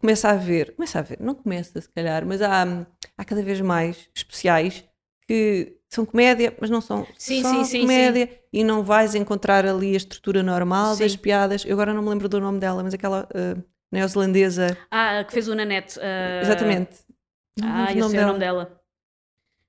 começa a haver, começa a haver, não começa se calhar, mas há, há cada vez mais especiais que são comédia, mas não são Sim, só sim, sim, comédia e não vais encontrar ali a estrutura normal das piadas. Eu agora não me lembro do nome dela, mas aquela uh, neozelandesa, Ah, que fez o Nanette. uh, exatamente. Não Ah, eu sei o nome dela.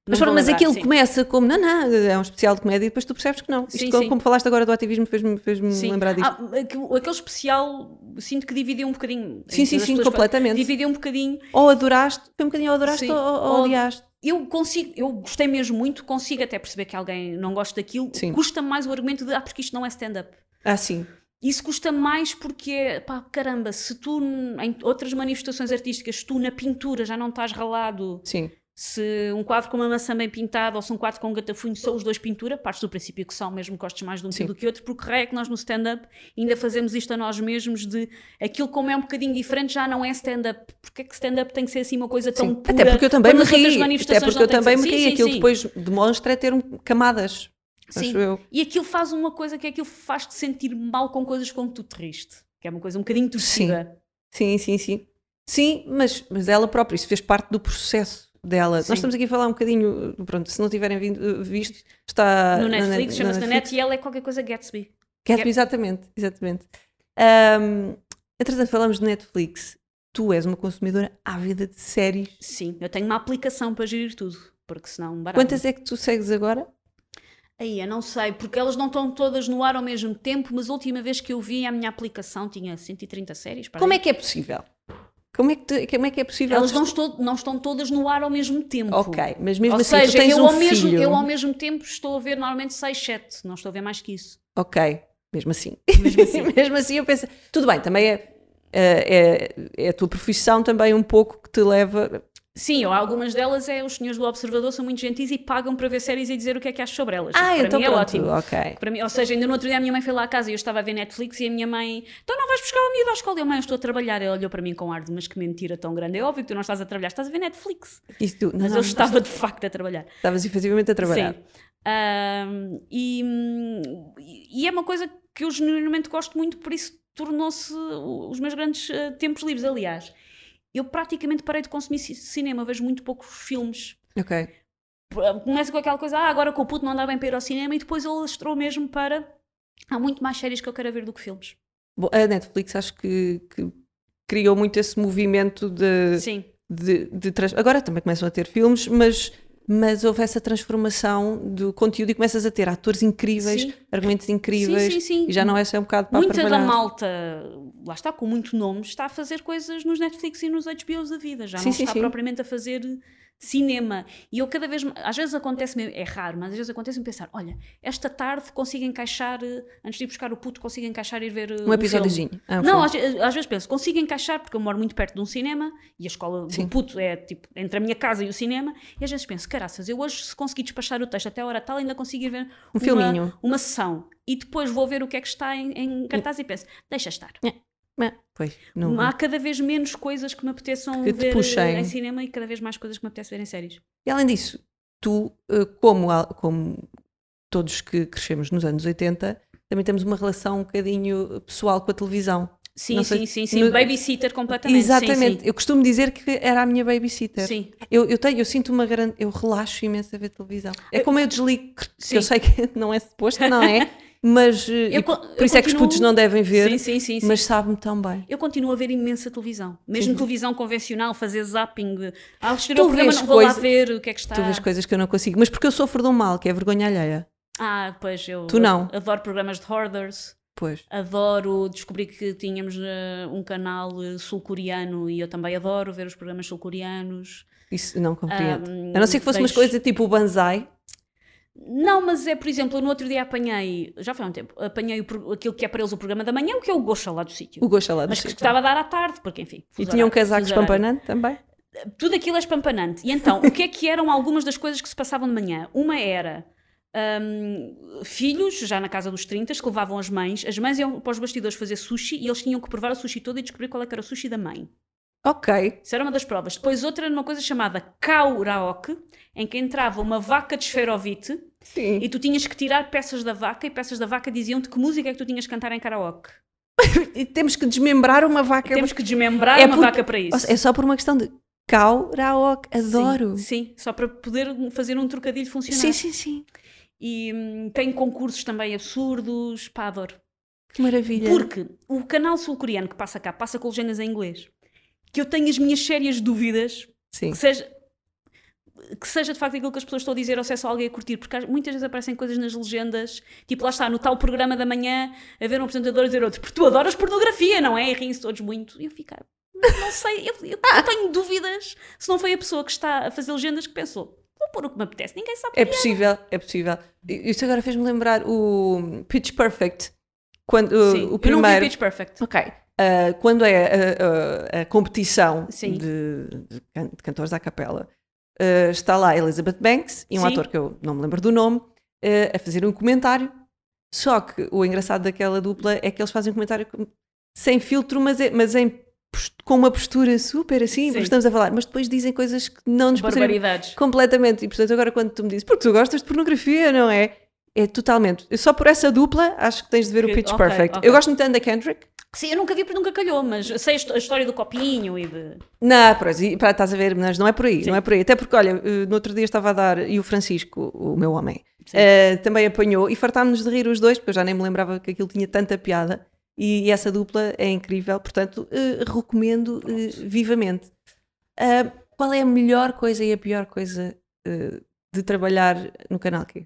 Mas, pronto, mas aquilo sim. começa como, não, não, é um especial de comédia e depois tu percebes que não. Isto, Sim, como, sim. como falaste agora do ativismo, fez-me fez Sim. lembrar disso. Ah, aquele, especial, sinto que dividiu um bocadinho. Sim, sim, sim, completamente. Dividiu um bocadinho. Ou adoraste, foi um bocadinho ou adoraste ou, ou odiaste. Eu consigo, eu gostei mesmo muito, consigo até perceber que alguém não gosta daquilo. Custa mais o argumento de, ah, porque isto não é stand-up. Ah, sim. Isso custa mais porque, é, pá, caramba, se tu em outras manifestações artísticas, tu na pintura já não estás ralado, Sim. Se um quadro com uma maçã bem pintada ou se um quadro com um gatafunho são os dois pintura, partes do princípio que são, mesmo gostes mais de um Sim. do que outro, porque é que nós no stand-up ainda fazemos isto a nós mesmos de aquilo como é um bocadinho diferente já não é stand-up. Porque é que stand-up tem que ser assim uma coisa tão sim. pura? Até porque eu também me ri. Até porque eu também me Sim, ri. sim, Aquilo sim. depois demonstra é ter camadas. Sim. E aquilo faz uma coisa que é aquilo faz-te sentir mal com coisas com que tu te riste. Que é uma coisa um bocadinho torcida. Sim, sim, sim. Sim, mas, mas ela própria, isso fez parte do processo dela. Sim. Nós estamos aqui a falar um bocadinho, pronto, se não tiverem vindo- visto, está No Netflix, net- chama-se na net e ela é qualquer coisa Gatsby. Gatsby, exatamente, exatamente. Ahm, entretanto, falamos de Netflix. Tu és uma consumidora ávida de séries. Sim, eu tenho uma aplicação para gerir tudo. Porque senão barato. Quantas é que tu segues agora? Aí, eu não sei, porque elas não estão todas no ar ao mesmo tempo, mas a última vez que eu vi a minha aplicação tinha 130 séries. Como aí. é que é possível? Como é que, como é, que é possível? Elas não, estou- não estão todas no ar ao mesmo tempo. Ok, mas mesmo Ou assim seja, tens eu, um ao mesmo, filho. eu ao mesmo tempo estou a ver normalmente 6, 7, não estou a ver mais que isso. Ok, mesmo assim. Mesmo assim. mesmo assim eu penso, tudo bem, também é, é, é, é a tua profissão também um pouco que te leva... Sim, algumas delas é os senhores do Observador são muito gentis e pagam para ver séries e dizer o que é que acham sobre elas. Ah, para então mim é pronto, ótimo. ok. Para mim, ou seja, ainda no outro dia a minha mãe foi lá à casa e eu estava a ver Netflix e a minha mãe, então não vais buscar o miúdo à escola? Eu, mãe, eu estou a trabalhar. Ela olhou para mim com ar de, mas que mentira tão grande. É óbvio que tu não estás a trabalhar, estás a ver Netflix. E tu, não, Mas não, eu estava de facto a trabalhar. Estavas efetivamente a trabalhar. Sim. E, e é uma coisa que eu genuinamente gosto muito, por isso tornou-se os meus grandes eh, tempos livres. Aliás, eu praticamente parei de consumir ci- cinema, vejo muito poucos filmes. Ok. Começa com aquela coisa, ah, agora com o puto não dá bem para ir ao cinema, e depois ele estrou mesmo para. Há muito mais séries que eu quero ver do que filmes. Bom, a Netflix acho que, que criou muito esse movimento de, Sim. de, de trans- Agora também começam a ter filmes, mas, mas houve essa transformação do conteúdo e começas a ter atores incríveis, Sim. argumentos incríveis Sim, sim, sim. e já não é só um bocado para Muita da malta, lá está, com muito nome, está a fazer coisas nos Netflix e nos HBOs da vida. Já Sim, não está propriamente a fazer cinema. E eu cada vez, às vezes acontece-me, é raro, mas às vezes acontece-me pensar: olha, esta tarde consigo encaixar, eh, antes de ir buscar o puto, consigo encaixar e ir ver eh, Um filme. episódiozinho. Ah, um Não, às, às vezes penso, consigo encaixar porque eu moro muito perto de um cinema e a escola Sim. do puto é tipo entre a minha casa e o cinema. E às vezes penso, caraças, eu hoje, se conseguir despachar o texto até a hora tal, ainda consigo ir ver Um uma, filminho. uma sessão. E depois vou ver o que é que está em, em cartaz e penso, deixa estar. Ah, pois, não. Há cada vez menos coisas que me apeteçam Que ver puxem. eh, em cinema e cada vez mais coisas que me apetece ver em séries. E além disso, tu, eh, como, como todos que crescemos nos anos 80, também temos uma relação um bocadinho pessoal com a televisão. Sim, Não sei- sim, sim, sim. no- Babysitter completamente. Exatamente. Sim, Eu costumo dizer que era a minha babysitter. sim. sim. Eu, eu, tenho, eu sinto uma grande. Eu relaxo imenso a ver televisão. É como eu desligo, que Sim. eu sei que não é suposto, não é? Mas. eh, Eu por eu isso é que os continuo- putos não devem ver, Sim, sim, sim. sim. mas sabe-me tão bem. Eu continuo a ver imensa televisão. Mesmo Sim. televisão convencional, fazer zapping. Ah, assistir Tu ao programa, não vou lá ver o que é que está. Tu vês coisas que eu não consigo. Mas porque eu sofro de um mal, que é vergonha alheia. Ah, pois eu Tu não. adoro programas de hoarders. Pois. Adoro descobrir que tínhamos eh, um canal eh, sul-coreano e eu também adoro ver os programas sul-coreanos. Isso não compreendo. Ahm, a não ser que fosse umas coisas tipo o banzai. Não, mas é, por exemplo, no outro dia apanhei, já foi há um tempo, apanhei o aquilo que é para eles o programa da manhã, o que é o Goxa lá do sítio. O gosto lá do Mas que sítio. estava a dar à tarde, porque enfim. E fuso tinha um casaco espampanante também. tudo aquilo é espampanante. E então, o que é que eram algumas das coisas que se passavam de manhã? Uma era hum, filhos, já na casa dos 30, que levavam as mães, as mães iam para os bastidores fazer sushi e eles tinham que provar o sushi todo e descobrir qual é que era o sushi da mãe. Ok. Isso era uma das provas. Depois outra era uma coisa chamada kauraoke, em que entrava uma vaca de esferovite Sim. e tu tinhas que tirar peças da vaca e peças da vaca diziam-te que música é que tu tinhas que cantar em karaoke. E temos que desmembrar uma vaca. Temos que desmembrar É uma porque- vaca para isso. É só por uma questão de karaoke. Adoro. Sim, sim, só para poder fazer um trocadilho funcionar. sim, sim. sim. E hum, tem concursos também absurdos, pá, adoro. Que maravilha. Porque o canal sul-coreano que passa cá passa com legendas em inglês. Que eu tenho as minhas sérias dúvidas Sim. que seja, que seja de facto aquilo que as pessoas estão a dizer ou se é só alguém a curtir, porque muitas vezes aparecem coisas nas legendas, tipo lá está, no tal programa da manhã, a ver um apresentador a dizer outro, porque tu adoras pornografia, não é? E riem-se todos muito. E eu fico, "Ah, não sei, eu, eu- eu tenho dúvidas se não foi a pessoa que está a fazer legendas que pensou, vou pôr o que me apetece, ninguém sabe É possível, é possível. Isso agora fez-me lembrar o Pitch Perfect. Quando, o- Sim, o eu não vi primeiro. Pitch Perfect. Ok. Ah, quando é a, a- a competição de, de can- de cantores à capela, ah, está lá Elizabeth Banks e um Sim. ator que eu não me lembro do nome ah, a fazer um comentário. Só que o engraçado daquela dupla é que eles fazem um comentário com- sem filtro, mas, é- mas em com uma postura super assim, estamos a falar, mas depois dizem coisas que não nos Barbaridades. completamente. E portanto, agora quando tu me dizes, porque tu gostas de pornografia, não é? É totalmente. Só por essa dupla acho que tens de ver o Que- Pitch ok, Perfect. ok. Eu gosto muito da Anna Kendrick. Sim, eu nunca vi porque nunca calhou, mas sei a histó- a história do copinho e de. Não, pois, e, pá, estás a ver, mas não é por aí, Sim. não é por aí. Até porque, olha, eh, no outro dia estava a dar, e o Francisco, o meu homem, eh, também apanhou e fartámos de rir os dois, porque eu já nem me lembrava que aquilo tinha tanta piada. E, e essa dupla é incrível, portanto, eh, recomendo eh, vivamente. Ah, qual é a melhor coisa e a pior coisa de trabalhar no canal Q?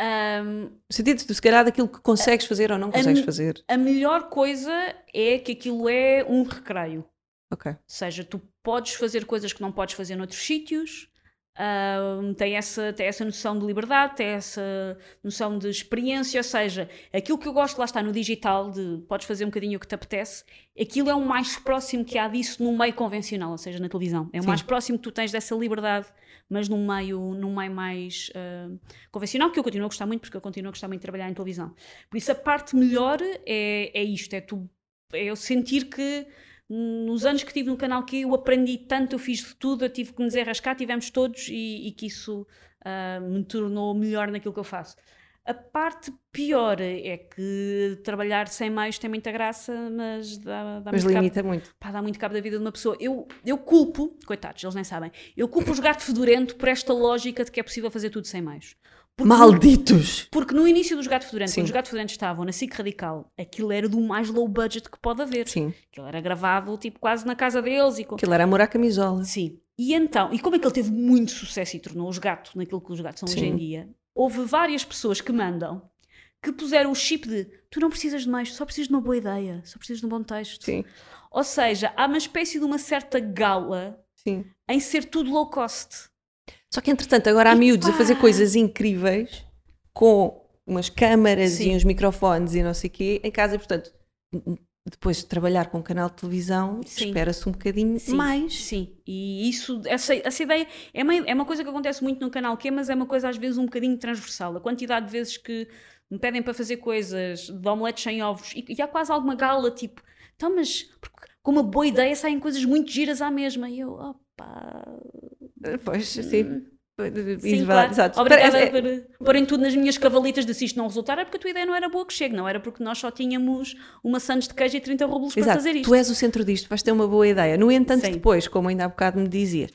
Ahm, No sentido de, se calhar, daquilo que consegues fazer ou não consegues me- fazer. a melhor coisa é que aquilo é um recreio. Ok. Ou seja, tu podes fazer coisas que não podes fazer noutros sítios, ahm, tem, essa, tem essa noção de liberdade, tem essa noção de experiência, ou seja, aquilo que eu gosto lá está no digital, de podes fazer um bocadinho o que te apetece, aquilo é o mais próximo que há disso no meio convencional, ou seja, na televisão. É o Sim. mais próximo que tu tens dessa liberdade, mas num meio, num meio mais ah, convencional, que eu continuo a gostar muito, porque eu continuo a gostar muito de trabalhar em televisão. Por isso a parte melhor é, é isto, é, tu, é eu sentir que nos anos que tive no canal que eu aprendi tanto, eu fiz de tudo, eu tive que me desenrascar, tivemos todos e, e que isso ah, me tornou melhor naquilo que eu faço. A parte pior é que trabalhar sem meios tem muita graça, mas dá, dá Mas muito cabo- limita muito. pá, dá muito cabo da vida de uma pessoa. Eu, eu culpo, coitados, eles nem sabem, eu culpo os gatos fedorento por esta lógica de que é possível fazer tudo sem meios. Porque Malditos! porque no início dos Gato Fedorento, Sim. quando os Gato Fedorentos estavam na SIC Radical, aquilo era do mais low budget que pode haver. Sim. Aquilo era gravado tipo quase na casa deles e com... Aquilo era amor à camisola. Sim. E então, e como é que ele teve muito sucesso e tornou-os gato naquilo que os gatos são hoje em Sim. dia? Houve várias pessoas que mandam que puseram o chip de tu não precisas de mais, só precisas de uma boa ideia, só precisas de um bom texto. Sim, Ou seja, há uma espécie de uma certa gala sim. em ser tudo low cost. Só que entretanto agora há E miúdos a pá! fazer coisas incríveis com umas câmaras Sim. e uns microfones e não sei o quê em casa, e, portanto, depois de trabalhar com um canal de televisão, espera-se um bocadinho Sim, mais. Sim, e isso, essa, essa ideia é uma, é uma coisa que acontece muito no canal Q, mas é uma coisa às vezes um bocadinho transversal. A quantidade de vezes que me pedem para fazer coisas de omeletes sem ovos e, e há quase alguma gala, tipo, então, mas com uma boa ideia saem coisas muito giras à mesma. E eu, opa. Pois, sim. Sim, claro. exato. Obrigada É- por porem tudo nas minhas cavalitas de se isto não resultar, é porque a tua ideia não era boa que chegue, não era porque nós só tínhamos uma sandes de queijo e 30 rublos para fazer isto. Tu és o centro disto, vais ter uma boa ideia. No entanto, Sim. depois, como ainda há bocado me dizias,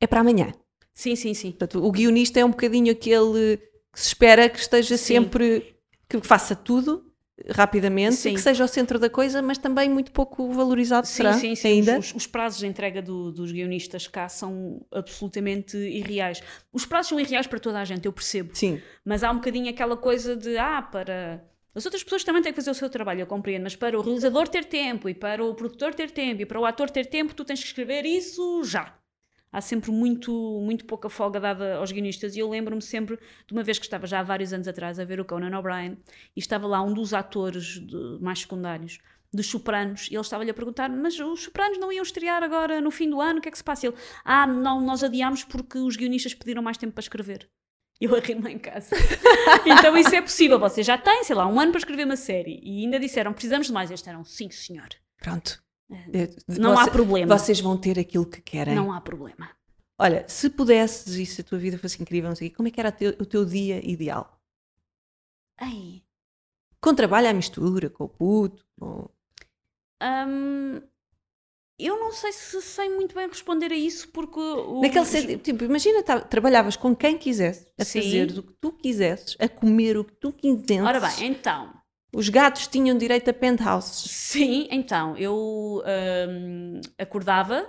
é para amanhã. Sim, sim, sim. Portanto, o guionista é um bocadinho aquele que se espera que esteja Sim. sempre, que faça tudo rapidamente, Sim. que seja o centro da coisa, mas também muito pouco valorizado Sim, será sim, sim. ainda. Os, os prazos de entrega do- dos guionistas cá são absolutamente irreais. Os prazos são irreais para toda a gente, eu percebo. Sim, Mas há um bocadinho aquela coisa de, ah, para. As outras pessoas também têm que fazer o seu trabalho, eu compreendo, mas para o realizador ter tempo e para o produtor ter tempo e para o ator ter tempo, tu tens que escrever isso já. Há sempre muito, muito pouca folga dada aos guionistas e eu lembro-me sempre de uma vez que estava já há vários anos atrás a ver o Conan O'Brien e estava lá um dos atores de- mais secundários dos Sopranos e ele estava-lhe a perguntar mas os Sopranos não iam estrear agora no fim do ano, o que é que se passa? Ele, ah, não, nós adiámos porque os guionistas pediram mais tempo para escrever. Eu a rir-me em casa. então isso é possível. Vocês já têm, sei lá, um ano para escrever uma série e ainda disseram precisamos de mais. Eles disseram sim, senhor. pronto. É. Não há problema. Vocês vão ter aquilo que querem. Não há problema. Olha, se pudesses e se a tua vida fosse incrível, não sei como é que era o teu, o teu dia ideal? Ei, Com trabalho à mistura, com o puto, com... hum, eu não sei se sei muito bem responder a isso porque. o- Naquele sentido, tipo, imagina, tá- trabalhavas com quem quisesse, a Sim. fazer o que tu quisesses, a comer o que tu quisesses. Ora bem, então. Os gatos tinham direito a penthouses. Sim, então, eu hum, acordava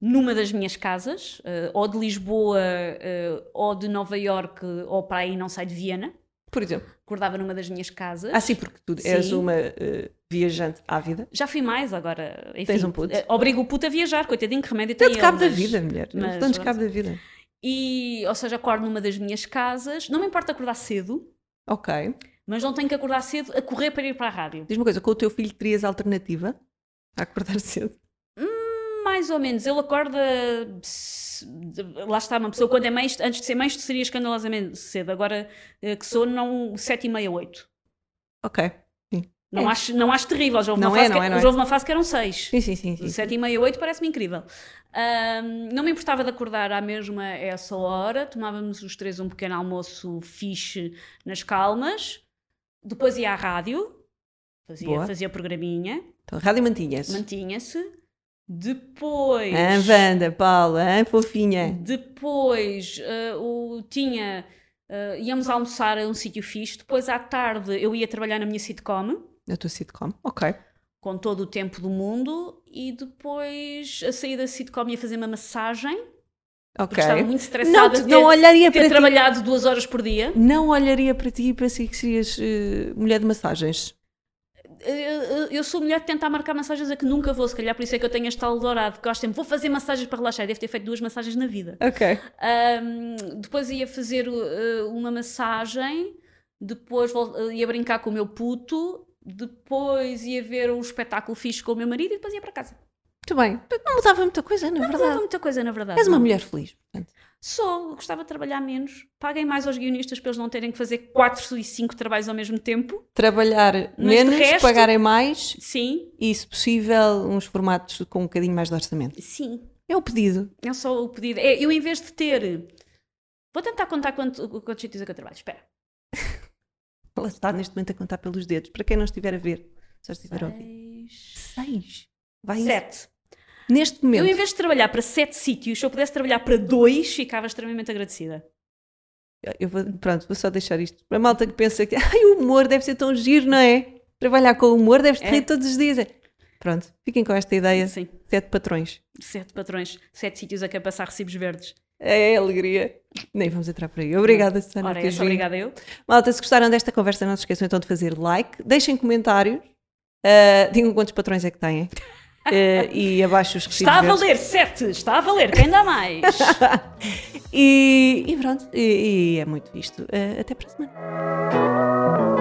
numa das minhas casas, eh, ou de Lisboa, eh, ou de Nova Iorque, ou para aí não sai de Viena. Por exemplo. Acordava numa das minhas casas. Ah, sim, porque tu és Sim. uma eh, viajante ávida. Já fui mais agora. Enfim, Tens um puto? Obrigo o puto a viajar, coitadinho, que remédio tem ele, cabo da mas- vida, mulher. mas Dá-nos pronto. cabo da vida. E, ou seja, acordo numa das minhas casas. Não me importa acordar cedo, Ok. Mas não tenho que acordar cedo a correr para ir para a rádio. Diz-me uma coisa, com o teu filho terias alternativa a acordar cedo? Mais ou menos. Ele acorda. Lá está, uma pessoa quando é mãe, isto- antes de ser mãe, seria escandalosamente cedo. Agora eh, que sou, não, sete e meia, oito. Ok. Não, É. acho, não acho terrível. Já houve, Não uma é, fase não que, é, não é. houve uma fase que eram seis. Sim, sim, sim. sim. Sete e meia, oito parece-me incrível. Ahm, não me importava de acordar à mesma essa hora. Tomávamos os três um pequeno almoço fixe nas calmas. Depois ia à rádio. Fazia, Boa. fazia programinha. Então, a rádio mantinha-se. Mantinha-se. Depois... Ah, Wanda, Paula, ah, fofinha. Depois eh, o, tinha. eh, íamos almoçar a um sítio fixe. Depois à tarde eu ia trabalhar na minha sitcom, Na tua sitcom. Ok. com todo o tempo do mundo. E depois a sair da sitcom ia fazer uma massagem. Ok. Porque estava muito Não, estressada te- de não ter, olharia ter para ti. trabalhado duas horas por dia. Não olharia para ti e pensei que serias eh, mulher de massagens. Eu, eu sou mulher de tentar marcar massagens a que nunca vou, se calhar por isso é que eu tenho este tal dourado, porque eu acho sempre, vou fazer massagens para relaxar. Devo ter feito duas massagens na vida. Ok. Um, depois ia fazer uh, uma massagem, depois uh, ia brincar com o meu puto, depois ia ver um espetáculo fixe com o meu marido e depois ia para casa. Muito bem. Não mudava muita coisa, na Não verdade. mudava muita coisa, na verdade. És uma não. mulher feliz. portanto. Sou, gostava de trabalhar menos. Paguem mais aos guionistas para eles não terem que fazer quatro e cinco trabalhos ao mesmo tempo. Trabalhar de menos, resto- pagarem mais Sim, e, se possível, uns formatos com um bocadinho mais de orçamento. sim. É o pedido. É só o pedido. É, eu, em vez de ter. Vou tentar contar quanto, quantos sítios é que eu trabalho. Espera. Ela está neste momento a contar pelos dedos. Para quem não estiver a ver, só estiver a ouvir. Seis. Seis. Vai Sete. Neste Eu, momento. em vez de trabalhar para sete sítios, se eu pudesse trabalhar para dois, ficava extremamente agradecida. Eu vou, pronto, vou só deixar isto. Para a malta que pensa que ai, o humor deve ser tão giro, não é? Trabalhar com humor deves te É. rir todos os dias. É. Pronto, fiquem com esta ideia. Sim. Sete patrões. Sete patrões, sete sítios a quem passar recibos verdes. É alegria. Nem vamos entrar por aí. Obrigada, Susana. Ora, vindo. obrigada eu. Malta, se gostaram desta conversa, não se esqueçam então de fazer like, deixem comentários, uh, digam quantos patrões é que têm. Uh, e abaixo os recibos Está a verdes. valer sete, está a valer, quem dá mais? E, e pronto, e, e é muito isto. Uh, até para a semana.